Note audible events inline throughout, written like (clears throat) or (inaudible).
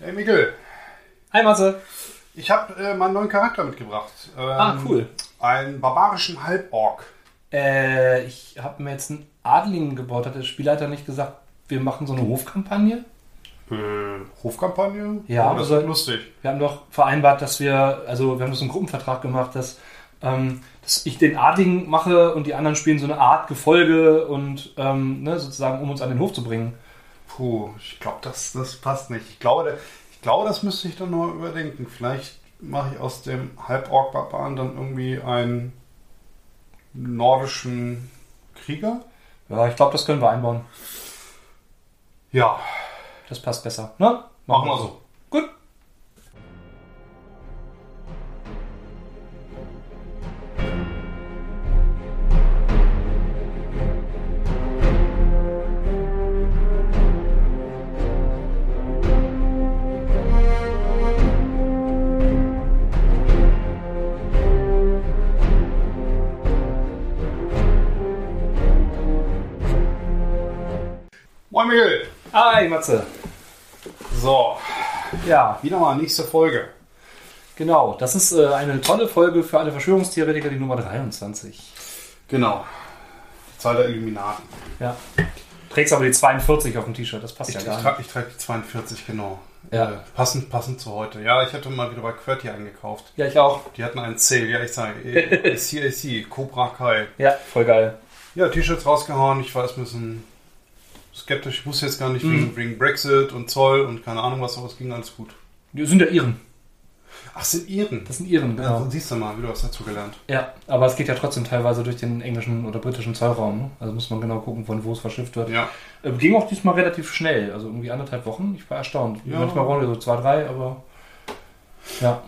Hey Mikkel, Hi Matze. ich habe äh, mal einen neuen Charakter mitgebracht. Ähm, Ah, cool. Einen barbarischen Halborg. Äh, ich habe mir jetzt einen Adligen gebaut. Hat der Spielleiter nicht gesagt, wir machen so eine Hofkampagne? Äh, Hofkampagne? Ja, oh, das also- wird lustig. Wir haben doch vereinbart, dass wir, also wir haben das einen Gruppenvertrag gemacht, dass, ähm, dass ich den Adligen mache und die anderen spielen so eine Art Gefolge und ähm, ne, sozusagen, um uns an den Hof zu bringen. Puh, ich glaube, das, das passt nicht. Ich glaube, ich glaube, das müsste ich dann noch überdenken. Vielleicht mache ich aus dem Halborg-Barbaren dann irgendwie einen nordischen Krieger. Ja, ich glaube, das können wir einbauen. Ja, Das passt besser. Ne? machen wir so. Gut. Mikkel. Hi Matze. So, Ja, wieder mal nächste Folge. genau. Das ist äh, eine tolle Folge für alle Verschwörungstheoretiker, die Nummer 23. Genau. Die Zahl der Illuminaten. Ja. Trägst aber die 42 auf dem T-Shirt, das passt Ich, ja ich, gar trage, ich trage die 42, genau. Ja. Äh, passend, passend zu heute. Ja, ich hatte mal wieder bei QWERTY eingekauft. nicht. Ja, ich auch. Die hatten einen Sale, ja, ich sage, CAC, (laughs) Cobra Kai. Ja, voll geil. Ja, T-Shirts rausgehauen. Ich war erst ein bisschen skeptisch. Ich wusste jetzt gar nicht, wegen, wegen Brexit und Zoll und keine Ahnung was, aber es ging alles gut. Die sind ja Iren. Ach, sind Iren. Das sind Iren, Ja, genau. dann siehst du mal, wieder was dazu gelernt. Ja, aber es geht ja trotzdem teilweise durch den englischen oder britischen Zollraum. Ne? Also muss man genau gucken, von wo es verschifft wird. Ja. Äh, ging auch diesmal relativ schnell, also irgendwie anderthalb Wochen. Ich war erstaunt. Ja. Manchmal brauchen wir so zwei, drei, aber ja.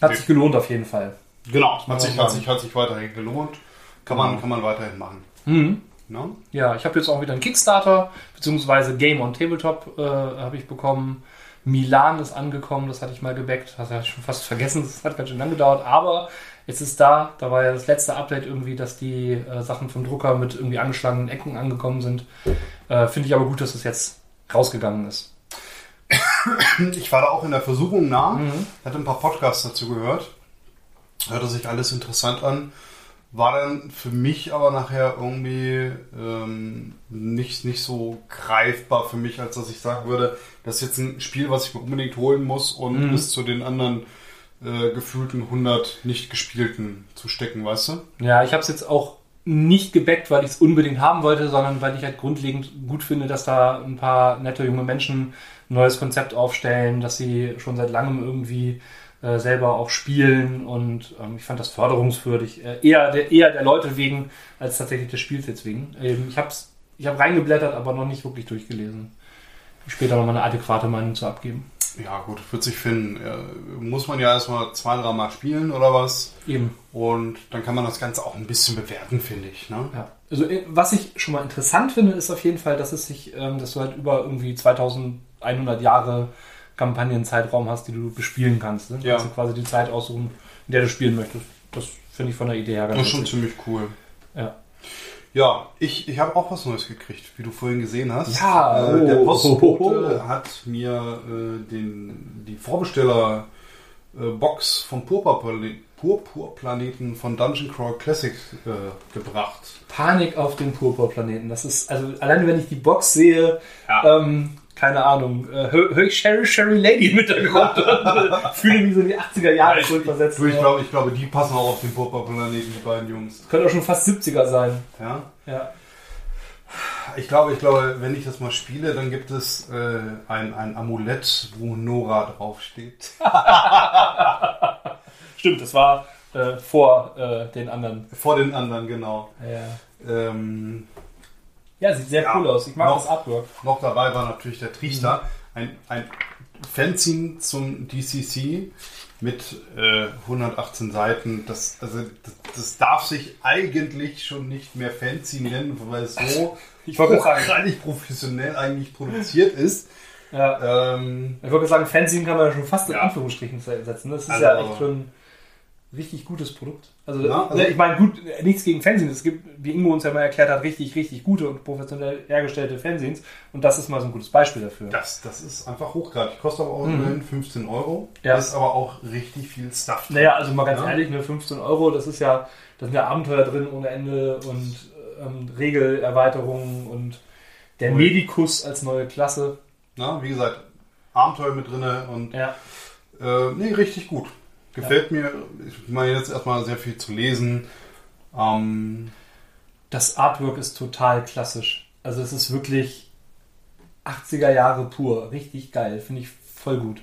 Hat sich gelohnt auf jeden Fall. Genau, hat sich, hat, sich, hat sich weiterhin gelohnt. Kann, man, kann man weiterhin machen. Mhm. Ne? Ja, ich habe jetzt auch wieder einen Kickstarter, beziehungsweise Game on Tabletop äh, habe ich bekommen. Milan ist angekommen, das hatte ich mal gebackt. Das hatte ich schon fast vergessen, das hat ganz schön lang gedauert. Aber jetzt ist da, da war ja das letzte Update irgendwie, dass die äh, Sachen vom Drucker mit irgendwie angeschlagenen Ecken angekommen sind. Äh, Finde ich aber gut, dass es jetzt rausgegangen ist. Ich war da auch in der Versuchung nah, Mhm. hatte ein paar Podcasts dazu gehört, hörte sich alles interessant an, war dann für mich aber nachher irgendwie ähm, nicht, nicht so greifbar für mich, als dass ich sagen würde, das ist jetzt ein Spiel, was ich mir unbedingt holen muss und Mhm. bis zu den anderen äh, gefühlten 100 nicht gespielten zu stecken, weißt du? Ja, ich habe es jetzt auch nicht gebackt, weil ich es unbedingt haben wollte, sondern weil ich halt grundlegend gut finde, dass da ein paar nette junge Menschen ein neues Konzept aufstellen, dass sie schon seit langem irgendwie äh, selber auch spielen und ähm, ich fand das förderungswürdig. Äh, eher, der, eher der Leute wegen, als tatsächlich des Spiels jetzt wegen. Ähm, ich habe ich hab reingeblättert, aber noch nicht wirklich durchgelesen. Später nochmal eine adäquate Meinung zu abgeben. Ja gut, wird sich finden. Äh, muss man ja erstmal zwei, drei Mal spielen oder was? Eben. Und dann kann man das Ganze auch ein bisschen bewerten, finde ich. Ne? Ja. Also äh, was ich schon mal interessant finde, ist auf jeden Fall, dass es sich, ähm, dass du halt über irgendwie 2100 Jahre Kampagnenzeitraum hast, die du bespielen kannst. Ne? Du Ja. kannst dir quasi die Zeit aussuchen, in der du spielen möchtest. Das finde ich von der Idee her ganz Das ist schon ziemlich cool. Ja. Ja, ich, ich habe auch was Neues gekriegt, wie du vorhin gesehen hast. Ja, äh, der oh. Postbote (laughs) hat mir äh, den, die Vorbesteller-Box vom Purpurplaneten, Purpurplaneten von Dungeon Crawl Classic äh, gebracht. Panik auf dem Purpurplaneten. Das ist, also alleine wenn ich die Box sehe, Ja. ähm, keine Ahnung, äh, höre hör ich Sherry Sherry Lady im Hintergrund (laughs) und fühle mich so in die 80er Jahre zurückversetzt. Du, ich, glaube, ich glaube, die passen auch auf den Purpurplaneten, die beiden Jungs. Könnte auch schon fast 70er sein. Ja? Ja. Ich glaube, ich glaube, wenn ich das mal spiele, dann gibt es äh, ein, ein Amulett, wo Nora draufsteht. (laughs) Stimmt, das war äh, vor äh, den anderen. Vor den anderen, genau. Ja, Ähm, ja sieht sehr Ja, cool aus. Ich mag noch- das Artwork. noch dabei war natürlich der Trichter. Ein, ein Fanzine zum DCC mit äh, 118 Seiten. Das, also, das, das darf sich eigentlich schon nicht mehr Fanzine nennen, weil es so (laughs) Ich hochgradig professionell eigentlich produziert ist. ja, Ähm, ich wollte gerade sagen, Fanzine kann man ja schon fast in. Anführungsstrichen setzen. Das ist Also- ja echt schon richtig gutes Produkt. Also, Ja, also- ne, ich meine, gut, nichts gegen Fanzines. Es gibt, wie Ingo uns ja mal erklärt hat, richtig, richtig gute und professionell hergestellte Fanzines. Und das ist mal so ein gutes Beispiel dafür. Das, das ist einfach hochgradig. Kostet aber auch Mhm. immerhin 15 Euro. Ja. Ist aber auch richtig viel Stuff. drin. Naja, also mal ganz Ja. ehrlich, ne, 15 Euro, das ist ja, da sind ja Abenteuer drin ohne Ende und ähm, Regelerweiterungen und der Cool. Medikus als neue Klasse. Na, wie gesagt, Abenteuer mit drinne und Ja. äh, nee, richtig gut. Gefällt mir. Ich meine jetzt erstmal sehr viel zu lesen. Ähm, Das Artwork ist total klassisch. Also es ist wirklich 80er Jahre pur. Richtig geil. Finde ich voll gut.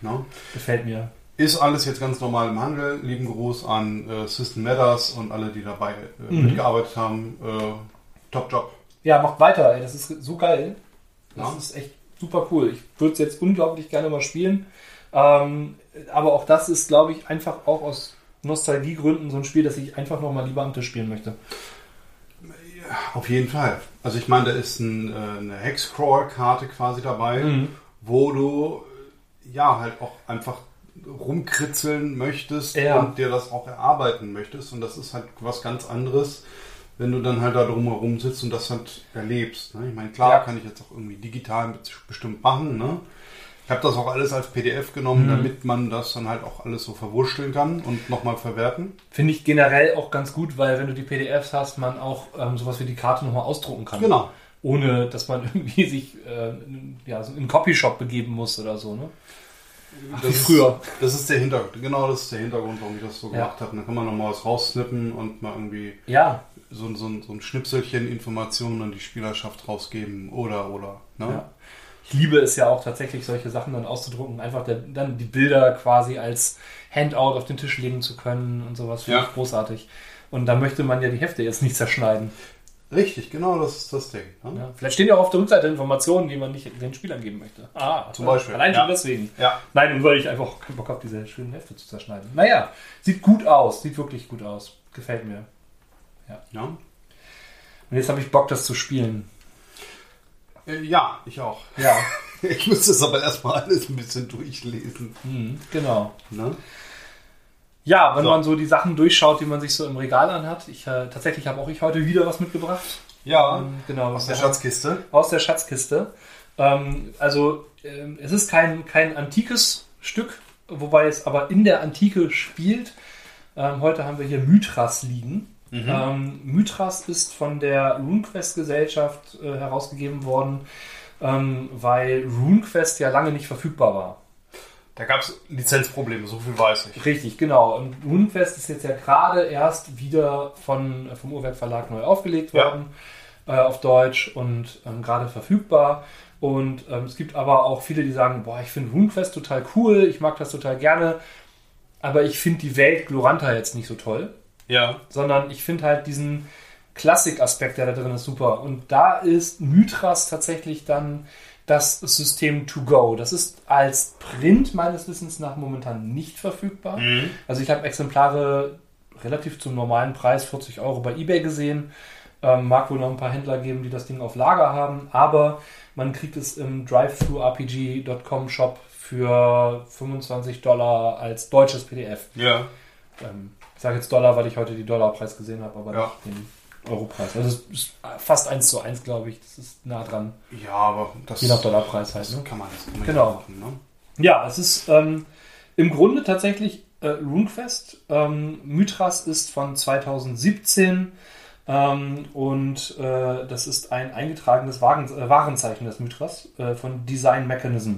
na, Gefällt mir. ist alles jetzt ganz normal im Handel. Lieben Gruß an äh, System Matters und alle, die dabei äh, Mhm. mitgearbeitet haben. Äh, top Job. Ja, macht weiter, ey. Das ist so geil. Das Ja. ist echt super cool. Ich würde es jetzt unglaublich gerne mal spielen. Ähm, aber auch das ist, glaube ich, einfach auch aus Nostalgiegründen so ein Spiel, das ich einfach noch mal lieber am Tisch spielen möchte. Auf jeden Fall. Also ich meine, da ist ein, äh, eine Hexcrawl-Karte quasi dabei, Mhm. wo du ja halt auch einfach rumkritzeln möchtest Ja. und dir das auch erarbeiten möchtest. Und das ist halt was ganz anderes, wenn du dann halt da drumherum sitzt und das halt erlebst. Ne? Ich meine, klar Ja. kann ich jetzt auch irgendwie digital bestimmt machen. Ne? Ich habe das auch alles als PDF genommen, Mhm. damit man das dann halt auch alles so verwurschteln kann und nochmal verwerten. Finde ich generell auch ganz gut, weil wenn du die PDFs hast, man auch ähm, sowas wie die Karte nochmal ausdrucken kann. Genau. Ohne, dass man (laughs) irgendwie sich äh, in- ja, so in einen Copyshop begeben muss oder so. Ne? Ach, wie ist- früher. Das ist der Hintergrund. Genau, das ist der Hintergrund, warum ich das so Ja. gemacht habe. Dann kann man nochmal was raussnippen und mal irgendwie Ja, so, so, so ein Schnipselchen Informationen an die Spielerschaft rausgeben oder oder. Ne? Ja. Ich liebe es ja auch tatsächlich, solche Sachen dann auszudrucken, einfach der, dann die Bilder quasi als Handout auf den Tisch legen zu können und sowas. Finde Ja. ich großartig. Und da möchte man ja die Hefte jetzt nicht zerschneiden. Richtig, genau, das ist das Ding. Ne? Ja. Vielleicht stehen ja auch auf der Rückseite Informationen, die man nicht den Spielern geben möchte. Ah, Zum Beispiel, Allein schon ja. deswegen. Ja. Nein, und weil ich einfach keinen Bock habe, diese schönen Hefte zu zerschneiden. Naja, sieht gut aus. Sieht wirklich gut aus. Gefällt mir. Ja. Und jetzt habe ich Bock, das zu spielen. Äh, ja, ich auch. Ja. Ich muss das aber erstmal alles ein bisschen durchlesen. Mhm, genau. Ne? Ja, wenn So. man so die Sachen durchschaut, die man sich so im Regal anhat. Ich, äh, tatsächlich habe auch ich heute wieder was mitgebracht. Ja, Ähm, genau. aus der Schatzkiste. Aus der Schatzkiste. Ähm, also ähm, es ist kein, kein antikes Stück, wobei es aber in der Antike spielt. Ähm, heute haben wir hier Mythras liegen. Ähm, Mythras ist von der RuneQuest Gesellschaft äh, herausgegeben worden, ähm, weil RuneQuest ja lange nicht verfügbar war. Da gab es Lizenzprobleme, so viel weiß ich. Richtig, genau. Und RuneQuest ist jetzt ja gerade erst wieder von, vom Uhrwerk Verlag neu aufgelegt Ja. worden äh, auf Deutsch und ähm, gerade verfügbar. Und ähm, es gibt aber auch viele, die sagen, boah, ich finde RuneQuest total cool, ich mag das total gerne, aber ich finde die Welt Gloranta jetzt nicht so toll, Ja. sondern ich finde halt diesen Klassik-Aspekt, der da drin ist, super. Und da ist Mythras tatsächlich dann das System To Go. Das ist als Print meines Wissens nach momentan nicht verfügbar. Mhm. Also ich habe Exemplare relativ zum normalen Preis, 40 Euro bei eBay gesehen. Ähm, mag wohl noch ein paar Händler geben, die das Ding auf Lager haben, aber man kriegt es im drive-thru-rpg.com Shop für 25 Dollar als deutsches PDF. Ja. Ähm, ich sage jetzt Dollar, weil ich heute die Dollarpreis gesehen habe, aber Ja. nicht den Europreis. Also es ist fast 1 zu 1, glaube ich. Das ist nah dran. Ja, aber das, Je nach Dollarpreis halt. das Ne? kann man, das kann man Genau. ja machen. Ne? Ja, es ist ähm, im Grunde tatsächlich äh, RuneQuest. Ähm, Mythras ist von 2017 ähm, und äh, das ist ein eingetragenes Waren, äh, Warenzeichen des Mythras äh, von Design Mechanism.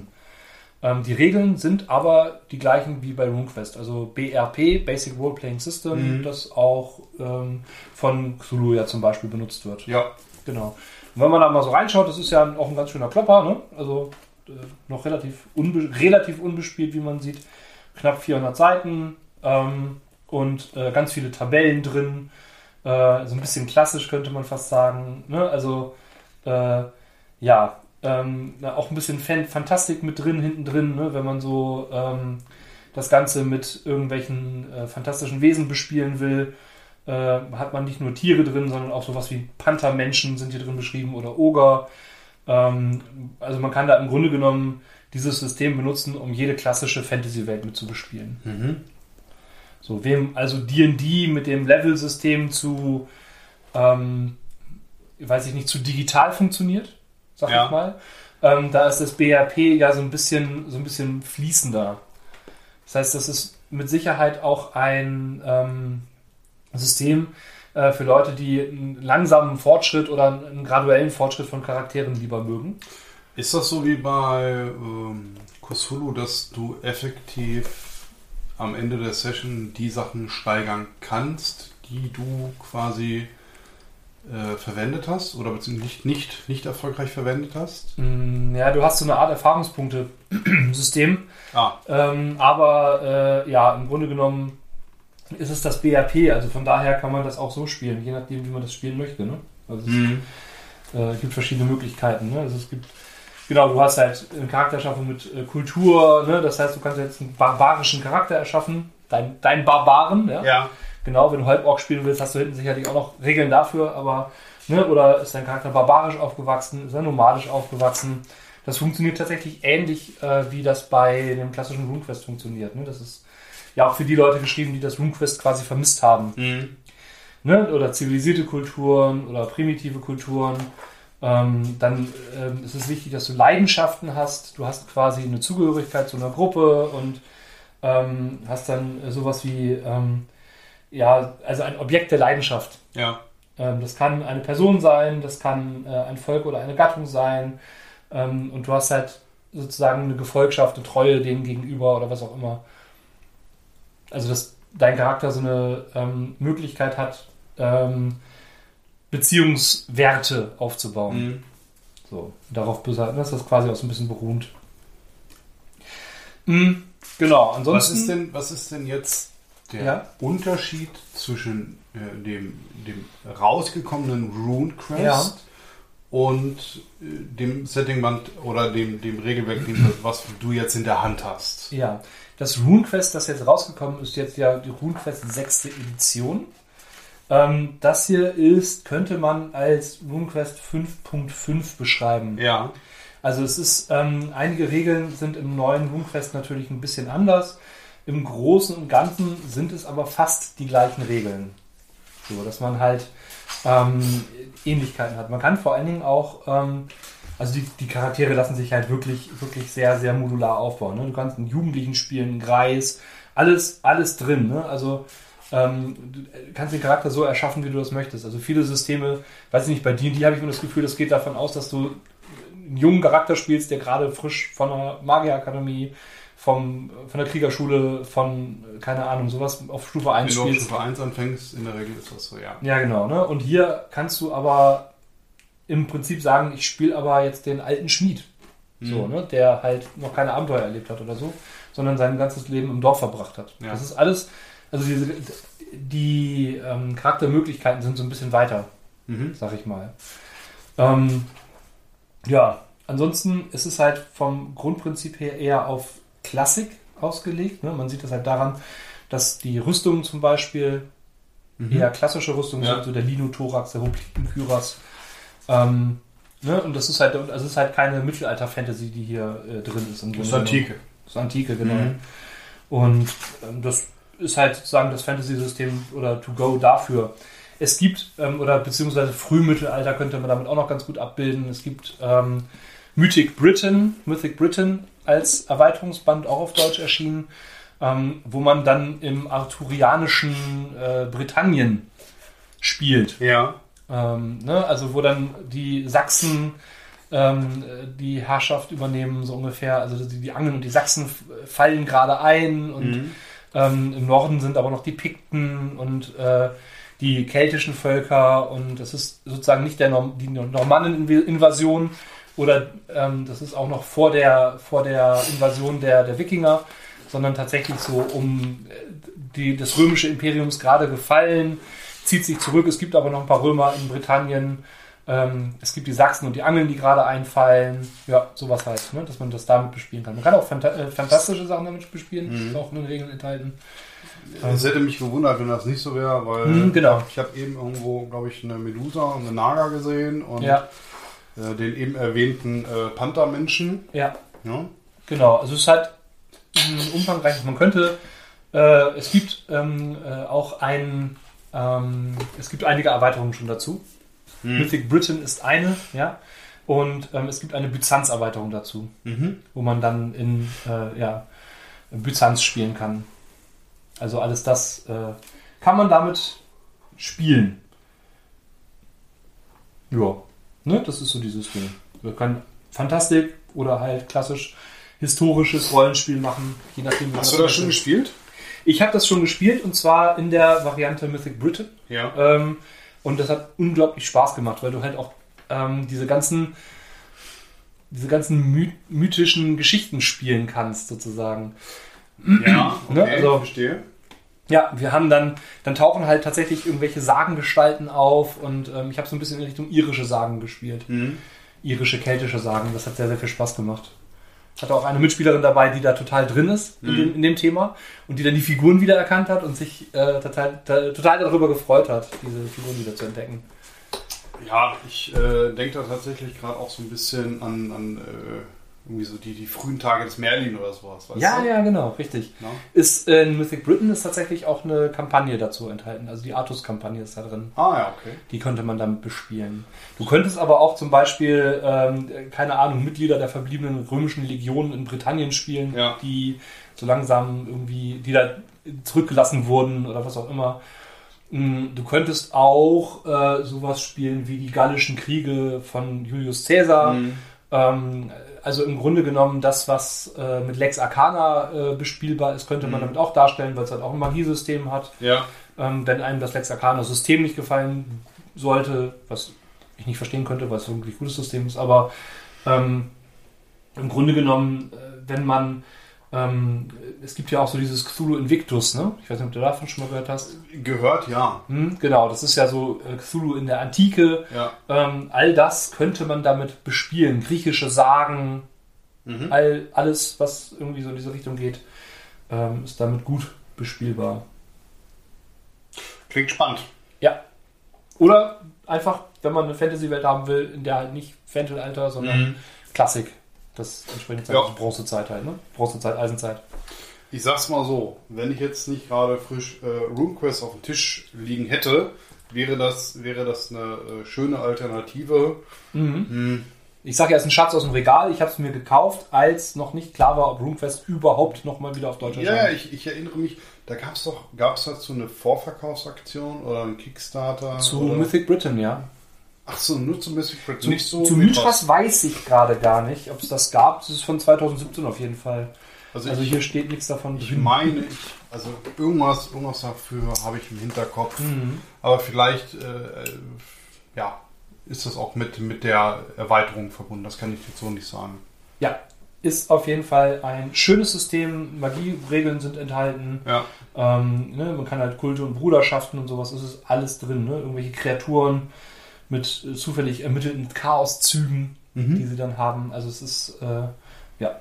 Ähm, die Regeln sind aber die gleichen wie bei RuneQuest, also BRP, Basic Role Playing System, Mhm. das auch ähm, von Cthulhu ja zum Beispiel benutzt wird. Ja. Genau. Und wenn man da mal so reinschaut, das ist ja auch ein ganz schöner Klopper, ne? Also äh, noch relativ, unbe relativ unbespielt, wie man sieht. Knapp 400 Seiten ähm, und äh, ganz viele Tabellen drin. Äh, so ein bisschen klassisch könnte man fast sagen. Ne? Also äh, ja, ähm, auch ein bisschen Fan Fantastik mit drin, hinten drin, ne? wenn man so ähm, das Ganze mit irgendwelchen äh, fantastischen Wesen bespielen will äh, hat man nicht nur Tiere drin, sondern auch sowas wie Panthermenschen sind hier drin beschrieben oder Oger. Ähm, also man kann da im Grunde genommen dieses System benutzen, um jede klassische Fantasy-Welt mit zu bespielen. Mhm. So, wem also D&D mit dem Level-System zu, ähm, weiß ich nicht, zu digital funktioniert, sag Ja. ich mal. Ähm, da ist das BRP ja so ein bisschen, so ein bisschen fließender. Das heißt, das ist mit Sicherheit auch ein ähm, System äh, für Leute, die einen langsamen Fortschritt oder einen graduellen Fortschritt von Charakteren lieber mögen. Ist das so wie bei ähm, Cthulhu, dass du effektiv am Ende der Session die Sachen steigern kannst, die du quasi äh, verwendet hast oder beziehungsweise nicht, nicht, nicht erfolgreich verwendet hast? Mm, Ja, du hast so eine Art Erfahrungspunkte-System. (clears throat) Ah, Ähm, aber äh, ja, im Grunde genommen ist es das BRP, also von daher kann man das auch so spielen, je nachdem, wie man das spielen möchte. Ne? Also Mhm. es äh, gibt verschiedene Möglichkeiten. Ne? Also es gibt, genau, du hast halt eine Charakterschaffung mit äh, Kultur, ne? das heißt, du kannst jetzt einen barbarischen Charakter erschaffen, dein, dein Barbaren, ja? ja. Genau, wenn du Halborg spielen willst, hast du hinten sicherlich auch noch Regeln dafür, aber, ne, oder ist dein Charakter barbarisch aufgewachsen, ist er nomadisch aufgewachsen? Das funktioniert tatsächlich ähnlich, äh, wie das bei dem klassischen RuneQuest funktioniert. Ne? Das ist ja auch für die Leute geschrieben, die das RuneQuest quasi vermisst haben. Mhm. Ne? Oder zivilisierte Kulturen oder primitive Kulturen. Ähm, dann ähm, ist es wichtig, dass du Leidenschaften hast. Du hast quasi eine Zugehörigkeit zu einer Gruppe und ähm, hast dann sowas wie, ähm, ja, also ein Objekt der Leidenschaft. Ja. Ähm, das kann eine Person sein, das kann äh, ein Volk oder eine Gattung sein. Ähm, und du hast halt sozusagen eine Gefolgschaft, eine Treue denen gegenüber oder was auch immer. Also, dass dein Charakter so eine ähm, Möglichkeit hat, ähm, Beziehungswerte aufzubauen. Mhm. So, darauf besagen, das ist quasi auch so ein bisschen beruht. Mm, genau, Was ansonsten. ist denn, was ist denn jetzt der Ja. Unterschied zwischen äh, dem, dem rausgekommenen RuneQuest Ja. und äh, dem Settingband oder dem, dem Regelwerk, was du jetzt in der Hand hast? Ja, das RuneQuest, das jetzt rausgekommen ist, jetzt ja die RuneQuest 6. Edition. Ähm, das hier ist, könnte man als RuneQuest 5.5 beschreiben. Ja. Also es ist, ähm, einige Regeln sind im neuen RuneQuest natürlich ein bisschen anders. Im Großen und Ganzen sind es aber fast die gleichen Regeln. So, dass man halt ähm, Ähnlichkeiten hat. Man kann vor allen Dingen auch, ähm, also die, die Charaktere lassen sich halt wirklich, wirklich sehr, sehr modular aufbauen. Ne? Du kannst einen Jugendlichen spielen, einen Greis, alles, alles drin. Ne? Also ähm, du kannst den Charakter so erschaffen, wie du das möchtest. Also viele Systeme, weiß ich nicht, bei D&D habe ich immer das Gefühl, das geht davon aus, dass du einen jungen Charakter spielst, der gerade frisch von der Magierakademie, vom, von der Kriegerschule, von, keine Ahnung, sowas auf Stufe 1 Wenn du auf spielst. Stufe 1 anfängst, in der Regel ist das so, ja. Ja, genau. Ne? Und hier kannst du aber im Prinzip sagen, ich spiele aber jetzt den alten Schmied. So, ne? Der halt noch keine Abenteuer erlebt hat oder so, sondern sein ganzes Leben im Dorf verbracht hat. Ja. Das ist alles, also diese, die ähm, Charaktermöglichkeiten sind so ein bisschen weiter, Mhm. sag ich mal. Ähm, ja, ansonsten ist es halt vom Grundprinzip her eher auf Klassik ausgelegt. Ne? Man sieht das halt daran, dass die Rüstungen zum Beispiel eher klassische Rüstungen Ja. sind, so der Lino-Thorax, der Hopliten-Kyras. Ähm, ne? Und das ist halt, also es ist halt keine Mittelalter-Fantasy, die hier äh, drin ist. im Das ist. Antike. Das ist Antike, genau. Mhm. Und ähm, das ist halt sozusagen das Fantasy-System oder to go dafür. Es gibt, ähm, oder beziehungsweise Frühmittelalter könnte man damit auch noch ganz gut abbilden. Es gibt ähm, Mythic Britain, Mythic Britain als Erweiterungsband auch auf Deutsch erschienen, ähm, wo man dann im arthurianischen äh, Britannien spielt. Ja. Ähm, ne? Also wo dann die Sachsen ähm, die Herrschaft übernehmen, so ungefähr. Also die, die Angeln und die Sachsen fallen gerade ein und Mhm. ähm, im Norden sind aber noch die Pikten und äh, die keltischen Völker und das ist sozusagen nicht der Norm die Normannen-Invasion oder ähm, das ist auch noch vor der, vor der Invasion der, der Wikinger, sondern tatsächlich so um äh, die, das römische Imperium ist gerade gefallen, zieht sich zurück. Es gibt aber noch ein paar Römer in Britannien. Ähm, es gibt die Sachsen und die Angeln, die gerade einfallen. Ja, sowas halt, ne? dass man das damit bespielen kann. Man kann auch fanta äh, fantastische Sachen damit bespielen, Mhm. ist auch in den Regeln enthalten. Es hätte mich gewundert, wenn das nicht so wäre, weil Mhm, genau. ich habe eben irgendwo, glaube ich, eine Medusa und eine Naga gesehen und Ja, äh, den eben erwähnten äh, Panthermenschen. ja, Ja? genau. Also es ist halt umfangreich. Man könnte Äh, es gibt ähm, äh, auch ein, ähm, es gibt einige Erweiterungen schon dazu. Hm. Mythic Britain ist eine, ja. Und ähm, es gibt eine Byzanz-Erweiterung dazu, Mhm. wo man dann in äh, ja, Byzanz spielen kann. Also alles das kann man damit spielen. Ja, ne, das ist so dieses Ding. Man kann Fantastik oder halt klassisch historisches Rollenspiel machen, je nachdem. Hast du das schon gespielt? Ich habe das schon gespielt und zwar in der Variante Mythic Britain. Ja. Ähm, und das hat unglaublich Spaß gemacht, weil du halt auch ähm, diese ganzen diese ganzen my mythischen Geschichten spielen kannst, sozusagen. Ja, (clears throat) Ne, also- verstehe. Ja, wir haben dann, dann tauchen halt tatsächlich irgendwelche Sagengestalten auf und ähm, ich habe so ein bisschen in Richtung irische Sagen gespielt. Mhm. Irische, keltische Sagen, das hat sehr, sehr viel Spaß gemacht. Hatte auch eine Mitspielerin dabei, die da total drin ist in, Mhm. dem, in dem Thema und die dann die Figuren wiedererkannt hat und sich äh, total, ta- total darüber gefreut hat, diese Figuren wieder zu entdecken. Ja, ich äh, denke da tatsächlich gerade auch so ein bisschen an, an äh, irgendwie so die, die frühen Tage des Merlin oder sowas. Weißt Ja, du? ja, genau, richtig. Ja. Ist äh, in Mythic Britain ist tatsächlich auch eine Kampagne dazu enthalten. Also die Artus-Kampagne ist da drin. Ah ja, okay. Die könnte man damit bespielen. Du könntest aber auch zum Beispiel, ähm, keine Ahnung, Mitglieder der verbliebenen römischen Legionen in Britannien spielen, Ja. die so langsam irgendwie, die da zurückgelassen wurden oder was auch immer. Mm, Du könntest auch äh, sowas spielen wie die Gallischen Kriege von Julius Caesar. Mhm. Ähm, also im Grunde genommen das, was äh, mit Lex Arcana äh, bespielbar ist, könnte man Mhm. damit auch darstellen, weil es halt auch ein Magiesystem hat. Ja. Ähm, wenn einem das Lex Arcana System nicht gefallen sollte, was ich nicht verstehen könnte, weil es ein wirklich gutes System ist, aber ähm, im Grunde genommen, äh, wenn man ähm, es gibt ja auch so dieses Cthulhu Invictus, ne? Ich weiß nicht, ob du davon schon mal gehört hast. Gehört, ja. Hm, genau, das ist ja so äh, Cthulhu in der Antike. Ja. Ähm, all das könnte man damit bespielen. Griechische Sagen, Mhm. all, alles, was irgendwie so in diese Richtung geht, ähm, ist damit gut bespielbar. Klingt spannend. Ja. Oder einfach, wenn man eine Fantasy-Welt haben will, in der halt nicht Fantasy-Alter, sondern Mhm. Klassik. Das entsprechend Ja. also Bronzezeit halt, ne? Bronzezeit, Eisenzeit. Ich sag's mal so, wenn ich jetzt nicht gerade frisch äh, RuneQuest auf dem Tisch liegen hätte, wäre das, wäre das eine äh, schöne Alternative. Mhm. Hm. Ich sage ja, es ist ein Schatz aus dem Regal. Ich habe es mir gekauft, als noch nicht klar war, ob RuneQuest überhaupt noch mal wieder auf Deutsch Ja, ja, ich, ich erinnere mich, da gab's doch, gab's dazu eine Vorverkaufsaktion oder einen Kickstarter? Zu oder? Mythic Britain, ja. Ach so, nur zu Britain, Zu, nicht so zu Mythras weiß ich gerade gar nicht, ob es das gab. Das ist von 2017 auf jeden Fall. Also, Also ich, hier steht nichts davon ich drin. meine, ich, also irgendwas, irgendwas dafür habe ich im Hinterkopf. Mhm. Aber vielleicht, äh, äh, ja, ist das auch mit, mit der Erweiterung verbunden. Das kann ich jetzt so nicht sagen. Ja, ist auf jeden Fall ein schönes System. Magieregeln sind enthalten. Ja. Ähm, ne, man kann halt Kulte und Bruderschaften und sowas, es ist alles drin. Ne? Irgendwelche Kreaturen mit äh, zufällig ermittelten Chaoszügen, Mhm. die sie dann haben. Also es ist, äh, ja.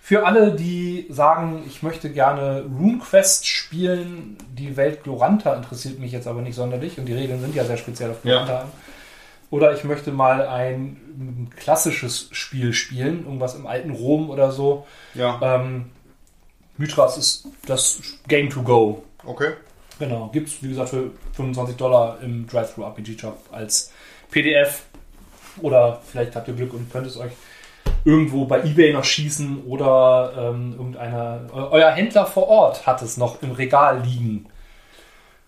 Für alle, die sagen, ich möchte gerne RuneQuest spielen, die Welt Gloranta interessiert mich jetzt aber nicht sonderlich und die Regeln sind ja sehr speziell auf Ja. Gloranta. Oder ich möchte mal ein ähm, klassisches Spiel spielen, irgendwas im alten Rom oder so. Ja, Ähm, Mythras ist das Game to go. okay. Genau. Gibt es, wie gesagt, für 25 Dollar im Drive-Thru-RPG-Shop als PDF. Oder vielleicht habt ihr Glück und könnt es euch irgendwo bei Ebay noch schießen oder ähm, irgendeiner. Eu euer Händler vor Ort hat es noch im Regal liegen.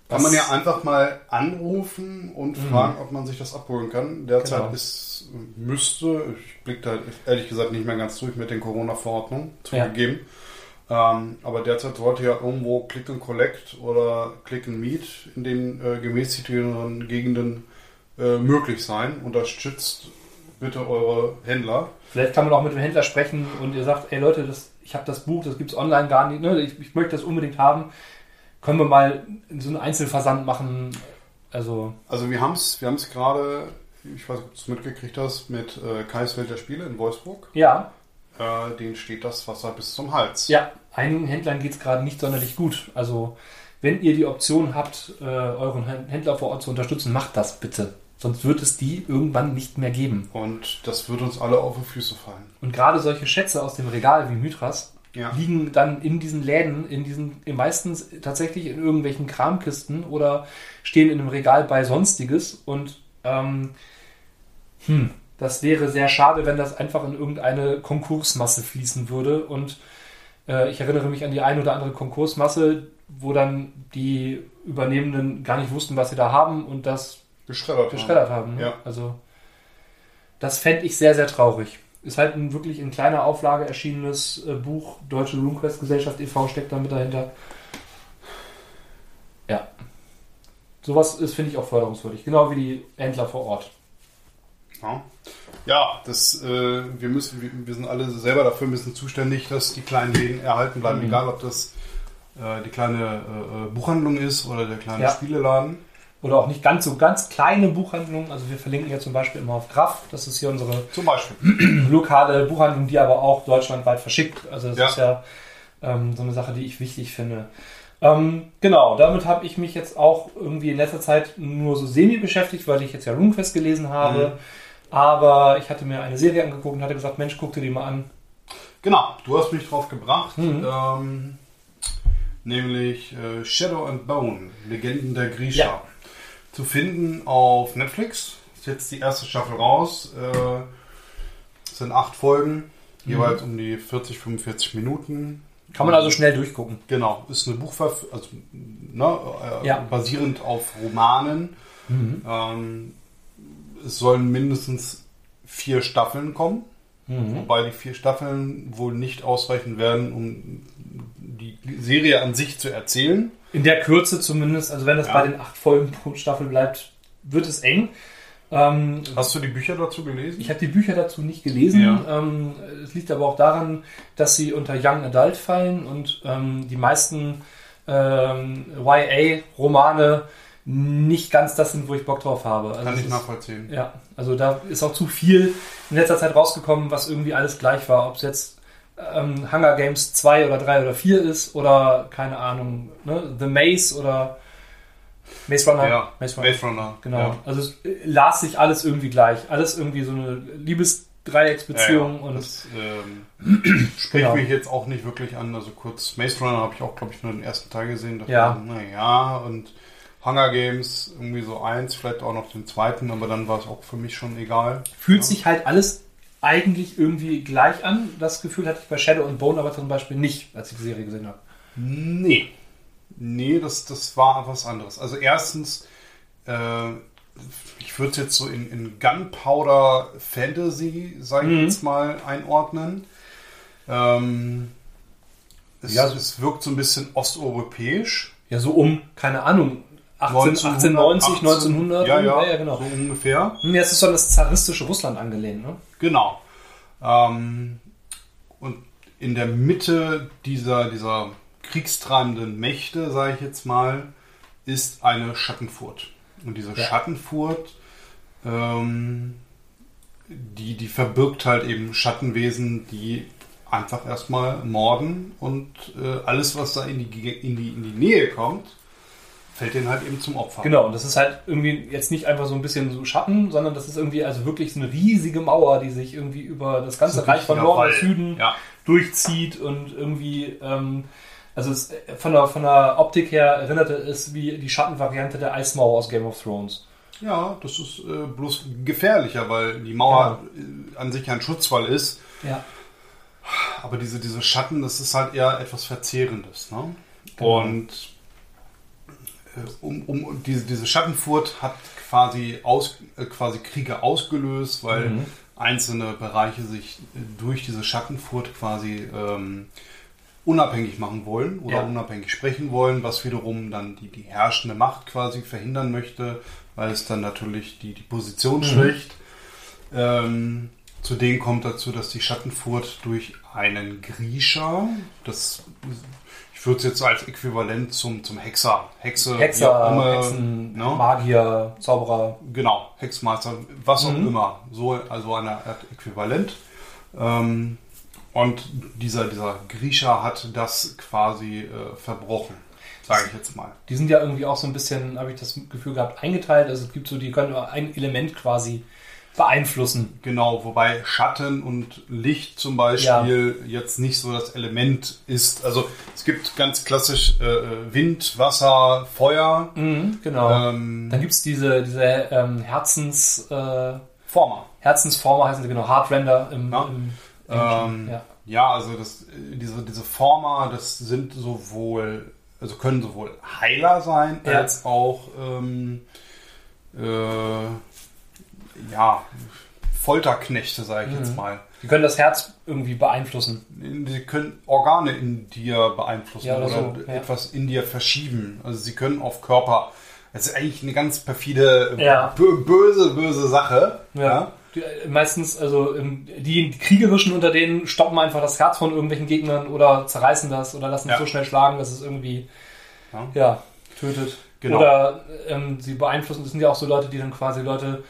Kann man ja einfach mal anrufen und fragen, ob man sich das abholen kann. Derzeit Genau. ist, müsste, ich blicke da ehrlich gesagt nicht mehr ganz durch mit den Corona-Verordnungen zugegeben. Ähm, aber derzeit sollte ja irgendwo Click and Collect oder Click and Meet in den äh, gemäßigteren Gegenden äh, möglich sein. Unterstützt bitte eure Händler. Vielleicht kann man auch mit dem Händler sprechen und ihr sagt, ey Leute, das, ich habe das Buch, das gibt es online gar nicht, ne? ich, ich möchte das unbedingt haben. Können wir mal so einen Einzelversand machen? Also, Also wir haben es wir haben's gerade, ich weiß nicht, ob du es mitgekriegt hast, mit äh, Kais Welt der Spiele in Wolfsburg. ja, Äh, denen steht das Wasser bis zum Hals. Ja, einigen Händlern geht es gerade nicht sonderlich gut. Also, wenn ihr die Option habt, äh, euren Händ- Händler vor Ort zu unterstützen, macht das bitte. Sonst wird es die irgendwann nicht mehr geben. Und das wird uns alle auf die Füße fallen. Und gerade solche Schätze aus dem Regal wie Mythras Ja. liegen dann in diesen Läden, in diesen, meistens tatsächlich in irgendwelchen Kramkisten oder stehen in einem Regal bei Sonstiges und ähm, hm, das wäre sehr schade, wenn das einfach in irgendeine Konkursmasse fließen würde und äh, ich erinnere mich an die ein oder andere Konkursmasse, wo dann die Übernehmenden gar nicht wussten, was sie da haben und das Geschreddert. geschreddert haben. Ne? Ja. Also das fände ich sehr, sehr traurig. Ist halt ein wirklich in kleiner Auflage erschienenes äh, Buch. Deutsche RuneQuest Gesellschaft e.V. steckt da mit dahinter. Ja. Sowas ist, finde ich, auch förderungswürdig. Genau wie die Händler vor Ort. Ja, ja das, äh, wir, müssen, wir, wir sind alle selber dafür ein bisschen zuständig, dass die kleinen Läden erhalten bleiben, Mhm. egal ob das äh, die kleine äh, Buchhandlung ist oder der kleine Ja. Spieleladen. Oder auch nicht ganz so ganz kleine Buchhandlungen. Also wir verlinken ja zum Beispiel immer auf Graf. Das ist hier unsere (clears throat) lokale Buchhandlung, die aber auch deutschlandweit verschickt. Also das Ja. ist ja ähm, so eine Sache, die ich wichtig finde. Ähm, genau, damit habe ich mich jetzt auch irgendwie in letzter Zeit nur so semi beschäftigt, weil ich jetzt ja RuneQuest gelesen habe. Mhm. Aber ich hatte mir eine Serie angeguckt und hatte gesagt, Mensch, guck dir die mal an. Genau, du hast mich drauf gebracht. Mhm. Ähm, nämlich äh, Shadow and Bone, Legenden der Grisha. Ja. Zu finden auf Netflix. Ist jetzt die erste Staffel raus. Äh, es sind acht Folgen, Mhm. jeweils um die 40, 45 Minuten. Kann man also schnell durchgucken. Genau, ist eine Buchverfilmung, also ne, äh, Ja. basierend auf Romanen. Ähm, es sollen mindestens vier Staffeln kommen, Mhm. wobei die vier Staffeln wohl nicht ausreichen werden, um die Serie an sich zu erzählen. In der Kürze zumindest, also wenn das Ja. bei den acht Folgen pro Staffel bleibt, wird es eng. Ähm, Hast du die Bücher dazu gelesen? Ich habe die Bücher dazu nicht gelesen. Ja. Ähm, es liegt aber auch daran, dass sie unter Young Adult fallen und ähm, die meisten ähm, YA-Romane nicht ganz das sind, wo ich Bock drauf habe. Also Kann ich ist- nachvollziehen. Ja, also da ist auch zu viel in letzter Zeit rausgekommen, was irgendwie alles gleich war. Ob es jetzt ähm, Hunger Games 2 oder 3 oder 4 ist oder keine Ahnung, ne? The Maze oder Maze Runner. Ja, Maze Runner. Maze Runner. Genau. Ja. Also es äh, las sich alles irgendwie gleich. Alles irgendwie so eine Liebesdreiecksbeziehung Ja, ja. und das ähm, (clears throat) spricht Genau. mich jetzt auch nicht wirklich an. Also kurz Maze Runner habe ich auch, glaube ich, nur den ersten Teil gesehen. Dachte Ja. Naja, und Hunger Games irgendwie so eins, vielleicht auch noch den zweiten, aber dann war es auch für mich schon egal. fühlt sich halt alles eigentlich irgendwie gleich an. Das Gefühl hatte ich bei Shadow and Bone aber zum Beispiel nicht, als ich die Serie gesehen habe. Nee. Nee, das, das war was anderes. Also erstens, äh, ich würde es jetzt so in, in Gunpowder Fantasy, sage ich Mhm. jetzt mal, einordnen. Ähm, es, Ja. es wirkt so ein bisschen osteuropäisch. Ja, so um, keine Ahnung, 18, 1890, 1900. Ja, ja, ja, genau. so ungefähr. Hm, Jetzt ist so an das zaristische Russland angelehnt, ne? Genau. Ähm, und in der Mitte dieser, dieser kriegstreibenden Mächte, sage ich jetzt mal, ist eine Schattenfurt. Und diese Ja. Schattenfurt, ähm, die, die verbirgt halt eben Schattenwesen, die einfach erstmal morden und äh, alles, was da in die, in, die, in die Nähe kommt, fällt denen halt eben zum Opfer. Genau, und das ist halt irgendwie jetzt nicht einfach so ein bisschen so Schatten, sondern das ist irgendwie also wirklich so eine riesige Mauer, die sich irgendwie über das ganze ein Reich von Norden bis Süden Ja. durchzieht und irgendwie, ähm, also es, von, der, von der Optik her erinnerte es wie die Schattenvariante der Eismauer aus Game of Thrones. Ja, das ist äh, bloß gefährlicher, weil die Mauer äh, an sich ein Schutzwall ist. Ja. Aber diese, diese Schatten, das ist halt eher etwas Verzehrendes. Ne? Genau. Und um, um diese, diese Schattenfurt hat quasi, aus, äh, quasi Kriege ausgelöst, weil Mhm. einzelne Bereiche sich äh, durch diese Schattenfurt quasi ähm, unabhängig machen wollen oder Ja. unabhängig sprechen wollen, was wiederum dann die, die herrschende Macht quasi verhindern möchte, weil es dann natürlich die, die Position schwächt. Ähm, zudem kommt dazu, dass die Schattenfurt durch einen Grisha, das ich würde es jetzt als Äquivalent zum, zum Hexer, Hexe, Hexer, auch immer, Hexen, ne? Magier, Zauberer. Genau, Hexmeister, was auch Mhm. immer. So, also eine Art Äquivalent. Ähm, und dieser, dieser Grisha hat das quasi äh, verbrochen, sage ich jetzt mal. Die sind ja irgendwie auch so ein bisschen, habe ich das Gefühl gehabt, eingeteilt. Also es gibt so, die können ein Element quasi beeinflussen. Genau, wobei Schatten und Licht zum Beispiel jetzt nicht so das Element ist. Also es gibt ganz klassisch äh, Wind, Wasser, Feuer. Mhm, genau. Ähm, Dann gibt es diese, diese ähm, Herzens, äh, Former. Herzensformer, heißen sie genau, Heartrender im, Ja. im Ähm, ja. ja. also das, äh, diese, diese Former, das sind sowohl, also können sowohl Heiler sein, Ja. als auch ähm, äh, ja, Folterknechte, sage ich Mhm. jetzt mal. Die können das Herz irgendwie beeinflussen. Sie können Organe in dir beeinflussen Ja, oder oder, so, ja. etwas in dir verschieben. Also sie können auf Körper. Das ist eigentlich eine ganz perfide, Ja. bö- böse, böse Sache. Ja. Die, äh, meistens, also ähm, die, die Kriegerischen unter denen stoppen einfach das Herz von irgendwelchen Gegnern oder zerreißen das oder lassen es Ja. so schnell schlagen, dass es irgendwie Ja. ja, tötet. Genau. Oder ähm, sie beeinflussen, das sind ja auch so Leute, die dann quasi Leute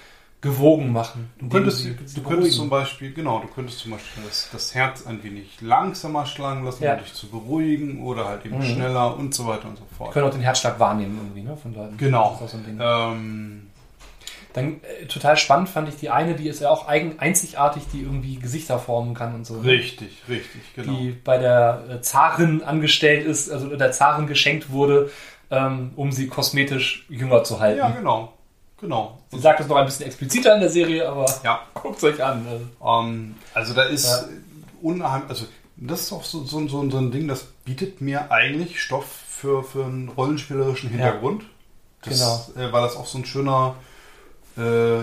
gewogen machen. Du könntest, sie- du könntest zum. Beispiel, genau, du könntest zum Beispiel das, das Herz ein wenig langsamer schlagen lassen, Ja. um dich zu beruhigen oder halt eben Mhm. schneller und so weiter und so fort. können auch den Herzschlag wahrnehmen irgendwie, ne, von Leuten. Genau. So ein Ding. Ähm, Dann äh, total spannend fand ich die eine, die ist ja auch eigen, einzigartig, die irgendwie Gesichter formen kann und so. ne? richtig, richtig, genau. Die bei der äh, Zarin angestellt ist, also der Zarin geschenkt wurde, ähm, um sie kosmetisch jünger zu halten. ja, genau. Genau. Sie sagt das noch ein bisschen expliziter in der Serie, aber Ja, (laughs) guckt euch an. Also. Ähm, also da ist Ja. unheimlich, also das ist auch so, so, so, so ein Ding, das bietet mir eigentlich Stoff für, für einen rollenspielerischen Hintergrund. Das, äh, weil das auch so ein schöner, äh,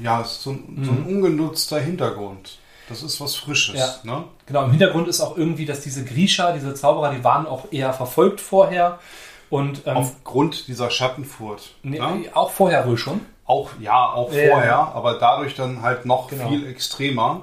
ja, es ist so ein, so ein ungenutzter Hintergrund. Das ist was Frisches. Ja. Ne? Genau, im Hintergrund ist auch irgendwie, dass diese Grisha, diese Zauberer, die waren auch eher verfolgt vorher. Und ähm, Aufgrund dieser Schattenfurt. nee, ne? auch vorher wohl schon. Auch, ja, auch Ja, vorher, aber dadurch dann halt noch Genau. viel extremer.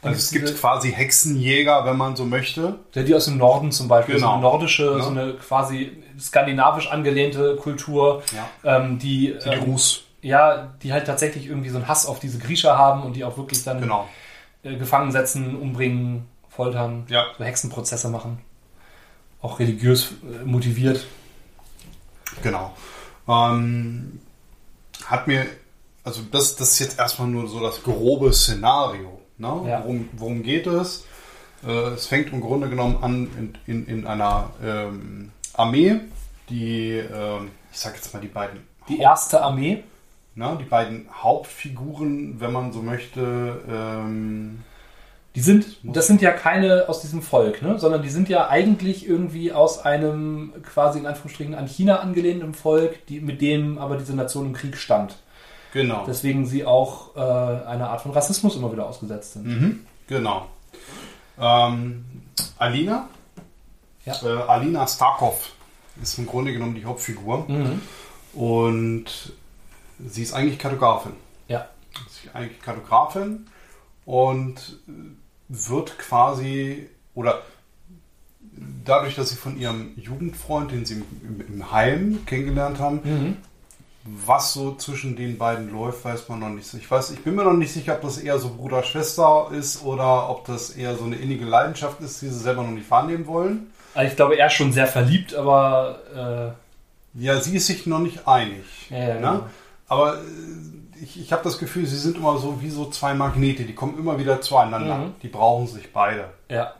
Also es gibt quasi Hexenjäger, wenn man so möchte. Der die aus dem Norden zum Beispiel, so Genau. eine nordische, Ja. so eine quasi skandinavisch angelehnte Kultur, Ja. ähm, die, Die ähm, Gruß. ja, die halt tatsächlich irgendwie so einen Hass auf diese Grisha haben und die auch wirklich dann Genau. äh, gefangen setzen, umbringen, foltern, Ja. so Hexenprozesse machen. Auch religiös äh, motiviert. Genau. Ähm, hat mir, also das, das ist jetzt erstmal nur so das grobe Szenario. Ne? Ja. Worum, worum geht es? Äh, es fängt im Grunde genommen an in, in, in einer ähm, Armee, die, ähm, ich sag jetzt mal die beiden, Die erste Armee, ne, die beiden Hauptfiguren, wenn man so möchte, ähm, die sind, das sind ja keine aus diesem Volk, ne? sondern die sind ja eigentlich irgendwie aus einem quasi in Anführungsstrichen an China angelehnten Volk, die, mit dem aber diese Nation im Krieg stand. genau. Deswegen sie auch äh, einer Art von Rassismus immer wieder ausgesetzt sind. Mhm, genau. Ähm, Alina, Ja. äh, Alina Starkov ist im Grunde genommen die Hauptfigur Mhm. und sie ist eigentlich Kartografin. Ja. Sie ist eigentlich Kartografin und wird quasi oder dadurch, dass sie von ihrem Jugendfreund, den sie im, im, im Heim kennengelernt haben, Mhm. was so zwischen den beiden läuft, weiß man noch nicht. so. Ich weiß, ich bin mir noch nicht sicher, ob das eher so Bruder-Schwester ist oder ob das eher so eine innige Leidenschaft ist, die sie selber noch nicht wahrnehmen wollen. Also ich glaube, er ist schon sehr verliebt, aber Ja, sie ist sich noch nicht einig. äh, ja, ja, ne? genau. Aber äh, ich, ich habe das Gefühl, sie sind immer so wie so zwei Magnete, die kommen immer wieder zueinander. Mhm. Die brauchen sich beide. ja.